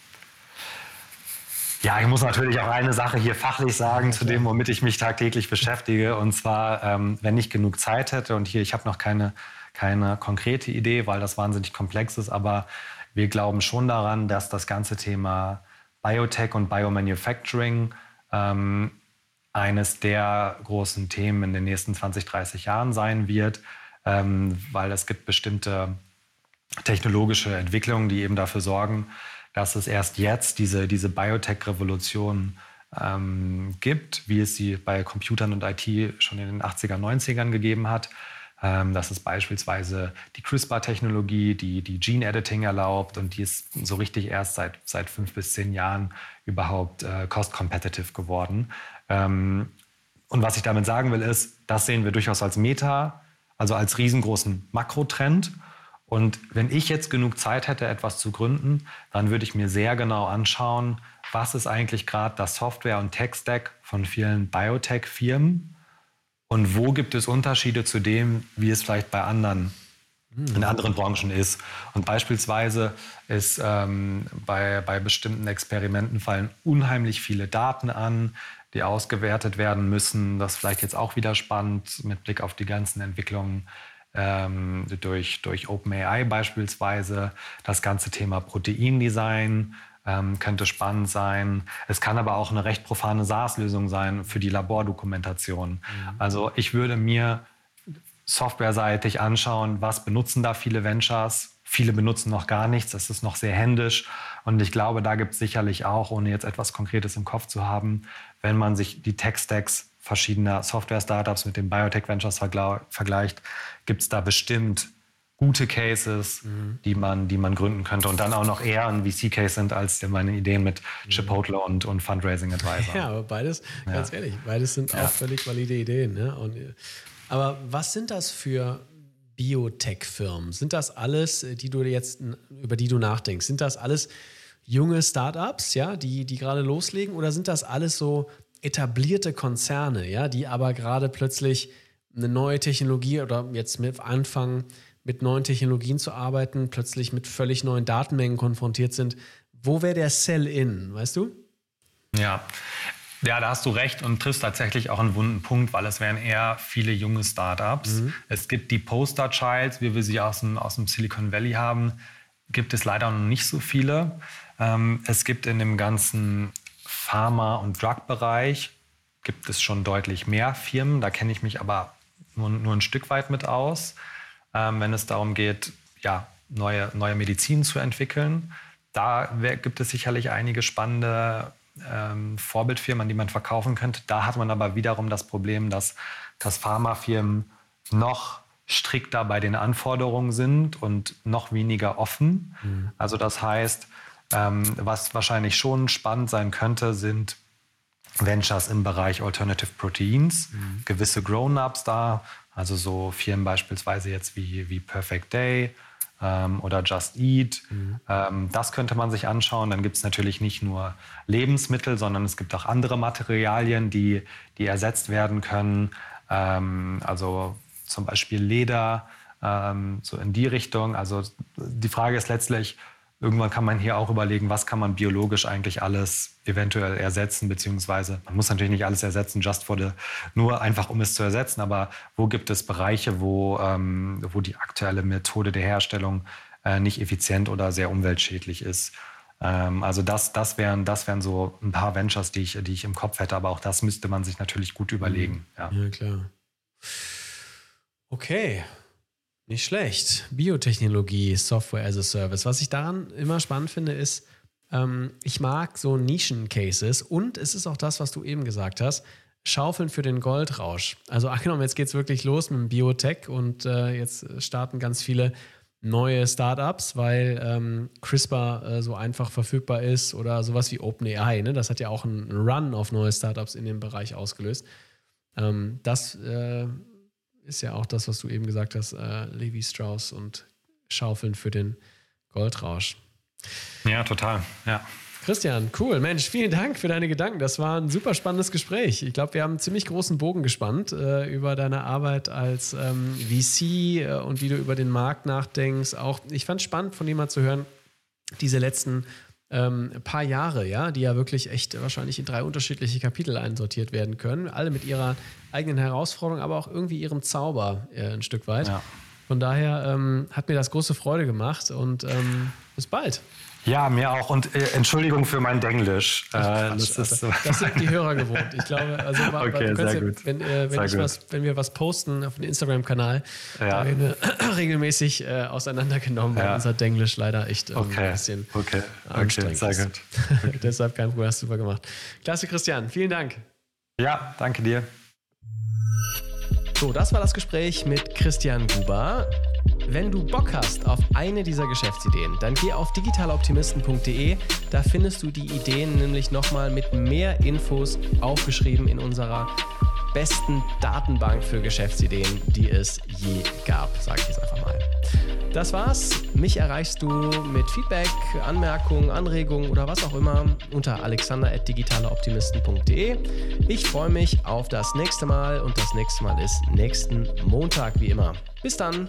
Ja, ich muss natürlich auch eine Sache hier fachlich sagen, zu dem, womit ich mich tagtäglich beschäftige. Und zwar, ähm, wenn ich genug Zeit hätte, und hier, ich habe noch keine, keine konkrete Idee, weil das wahnsinnig komplex ist, aber wir glauben schon daran, dass das ganze Thema Biotech und Biomanufacturing ähm, eines der großen Themen in den nächsten 20, 30 Jahren sein wird, ähm, weil es gibt bestimmte technologische Entwicklungen, die eben dafür sorgen, dass es erst jetzt diese, diese Biotech-Revolution ähm, gibt, wie es sie bei Computern und IT schon in den 80er, 90ern gegeben hat. Ähm, das ist beispielsweise die CRISPR-Technologie, die, die Gene-Editing erlaubt und die ist so richtig erst seit, seit fünf bis zehn Jahren überhaupt äh, cost-competitive geworden. Ähm, und was ich damit sagen will, ist, das sehen wir durchaus als Meta, also als riesengroßen Makrotrend. Und wenn ich jetzt genug Zeit hätte, etwas zu gründen, dann würde ich mir sehr genau anschauen, was ist eigentlich gerade das Software- und Tech-Stack von vielen Biotech-Firmen und wo gibt es Unterschiede zu dem, wie es vielleicht bei anderen in anderen Branchen ist. Und beispielsweise ist ähm, bei, bei bestimmten Experimenten fallen unheimlich viele Daten an, die ausgewertet werden müssen. Das ist vielleicht jetzt auch wieder spannend mit Blick auf die ganzen Entwicklungen ähm, durch, durch OpenAI beispielsweise. Das ganze Thema Proteindesign ähm, könnte spannend sein. Es kann aber auch eine recht profane SaaS-Lösung sein für die Labordokumentation. Mhm. Also ich würde mir softwareseitig anschauen, was benutzen da viele Ventures. Viele benutzen noch gar nichts, das ist noch sehr händisch. Und ich glaube, da gibt es sicherlich auch, ohne jetzt etwas Konkretes im Kopf zu haben, wenn man sich die Tech-Stacks verschiedener Software-Startups mit den Biotech-Ventures vergleicht, gibt es da bestimmt gute Cases, mhm. die, man, die man gründen könnte und dann auch noch eher ein VC-Case sind als meine Ideen mit mhm. Chipotle und, und Fundraising Advisor. Ja, aber beides, ja. ganz ehrlich, beides sind ja. auch völlig valide Ideen. Ne? Und, aber was sind das für Biotech-Firmen? Sind das alles, die du jetzt, über die du nachdenkst? Sind das alles junge Startups, ja, die, die gerade loslegen? Oder sind das alles so etablierte Konzerne, ja, die aber gerade plötzlich eine neue Technologie oder jetzt mit anfangen, mit neuen Technologien zu arbeiten, plötzlich mit völlig neuen Datenmengen konfrontiert sind? Wo wäre der Sell-in, weißt du? Ja, ja, da hast du recht und triffst tatsächlich auch einen wunden Punkt, weil es wären eher viele junge Startups. Mhm. Es gibt die Poster Childs, wie wir sie aus dem, aus dem Silicon Valley haben, gibt es leider noch nicht so viele. Ähm, es gibt in dem ganzen Pharma- und Drug-Bereich gibt es schon deutlich mehr Firmen. Da kenne ich mich aber nur, nur ein Stück weit mit aus, ähm, wenn es darum geht, ja, neue, neue Medizin zu entwickeln. Da gibt es sicherlich einige spannende ähm, Vorbildfirmen, an die man verkaufen könnte. Da hat man aber wiederum das Problem, dass, dass Pharmafirmen noch strikter bei den Anforderungen sind und noch weniger offen. Mhm. Also das heißt, ähm, was wahrscheinlich schon spannend sein könnte, sind Ventures im Bereich Alternative Proteins, mhm. gewisse Grown-ups da, also so Firmen beispielsweise jetzt wie, wie Perfect Day ähm, oder Just Eat. Mhm. Ähm, das könnte man sich anschauen. Dann gibt es natürlich nicht nur Lebensmittel, sondern es gibt auch andere Materialien, die, die ersetzt werden können. Ähm, also zum Beispiel Leder, ähm, so in die Richtung. Also die Frage ist letztlich, Irgendwann kann man hier auch überlegen, was kann man biologisch eigentlich alles eventuell ersetzen, beziehungsweise man muss natürlich nicht alles ersetzen, just for the, nur einfach um es zu ersetzen, aber wo gibt es Bereiche, wo, ähm, wo die aktuelle Methode der Herstellung äh, nicht effizient oder sehr umweltschädlich ist. Ähm, also das, das, wären, das wären so ein paar Ventures, die ich, die ich im Kopf hätte, aber auch das müsste man sich natürlich gut überlegen. Ja, ja klar. Okay, nicht schlecht. Biotechnologie, Software as a Service. Was ich daran immer spannend finde, ist, ähm, ich mag so Nischen-Cases und es ist auch das, was du eben gesagt hast. Schaufeln für den Goldrausch. Also angenommen, jetzt geht es wirklich los mit dem Biotech und äh, jetzt starten ganz viele neue Startups, weil ähm, CRISPR äh, so einfach verfügbar ist oder sowas wie OpenAI. Ne? Das hat ja auch einen Run auf neue Startups in dem Bereich ausgelöst. Ähm, das äh, ist ja auch das, was du eben gesagt hast, äh, Levi Strauss und Schaufeln für den Goldrausch. Ja, total. Ja. Christian, cool. Mensch, vielen Dank für deine Gedanken. Das war ein super spannendes Gespräch. Ich glaube, wir haben einen ziemlich großen Bogen gespannt äh, über deine Arbeit als ähm, VC äh, und wie du über den Markt nachdenkst. Auch ich fand es spannend, von dir mal zu hören, diese letzten ähm, paar Jahre, ja, die ja wirklich echt wahrscheinlich in drei unterschiedliche Kapitel einsortiert werden können. Alle mit ihrer eigenen Herausforderung, aber auch irgendwie ihrem Zauber äh, ein Stück weit. Ja. Von daher ähm, hat mir das große Freude gemacht und ähm, bis bald. Ja, mir auch. Und äh, Entschuldigung für mein Denglisch. Äh, das, ist, das, sind die Hörer gewohnt. Ich glaube, also okay, sehr ja, gut. wenn, äh, wenn, sehr was, wenn, wir was posten auf dem Instagram-Kanal, ja. da werden wir regelmäßig äh, auseinandergenommen, weil ja. unser Denglisch leider echt ähm, okay. ein bisschen okay. anstrengend okay, sehr gut. Okay. Deshalb kein Problem, hast du super gemacht. Klasse, Christian. Vielen Dank. Ja, danke dir. So, das war das Gespräch mit Christian Guber. Wenn du Bock hast auf eine dieser Geschäftsideen, dann geh auf digitaloptimisten.de. Da findest du die Ideen nämlich nochmal mit mehr Infos aufgeschrieben in unserer besten Datenbank für Geschäftsideen, die es je gab, sage ich jetzt einfach mal. Das war's. Mich erreichst du mit Feedback, Anmerkungen, Anregungen oder was auch immer unter alexander.digitaleoptimisten.de. Ich freue mich auf das nächste Mal und das nächste Mal ist nächsten Montag wie immer. Bis dann.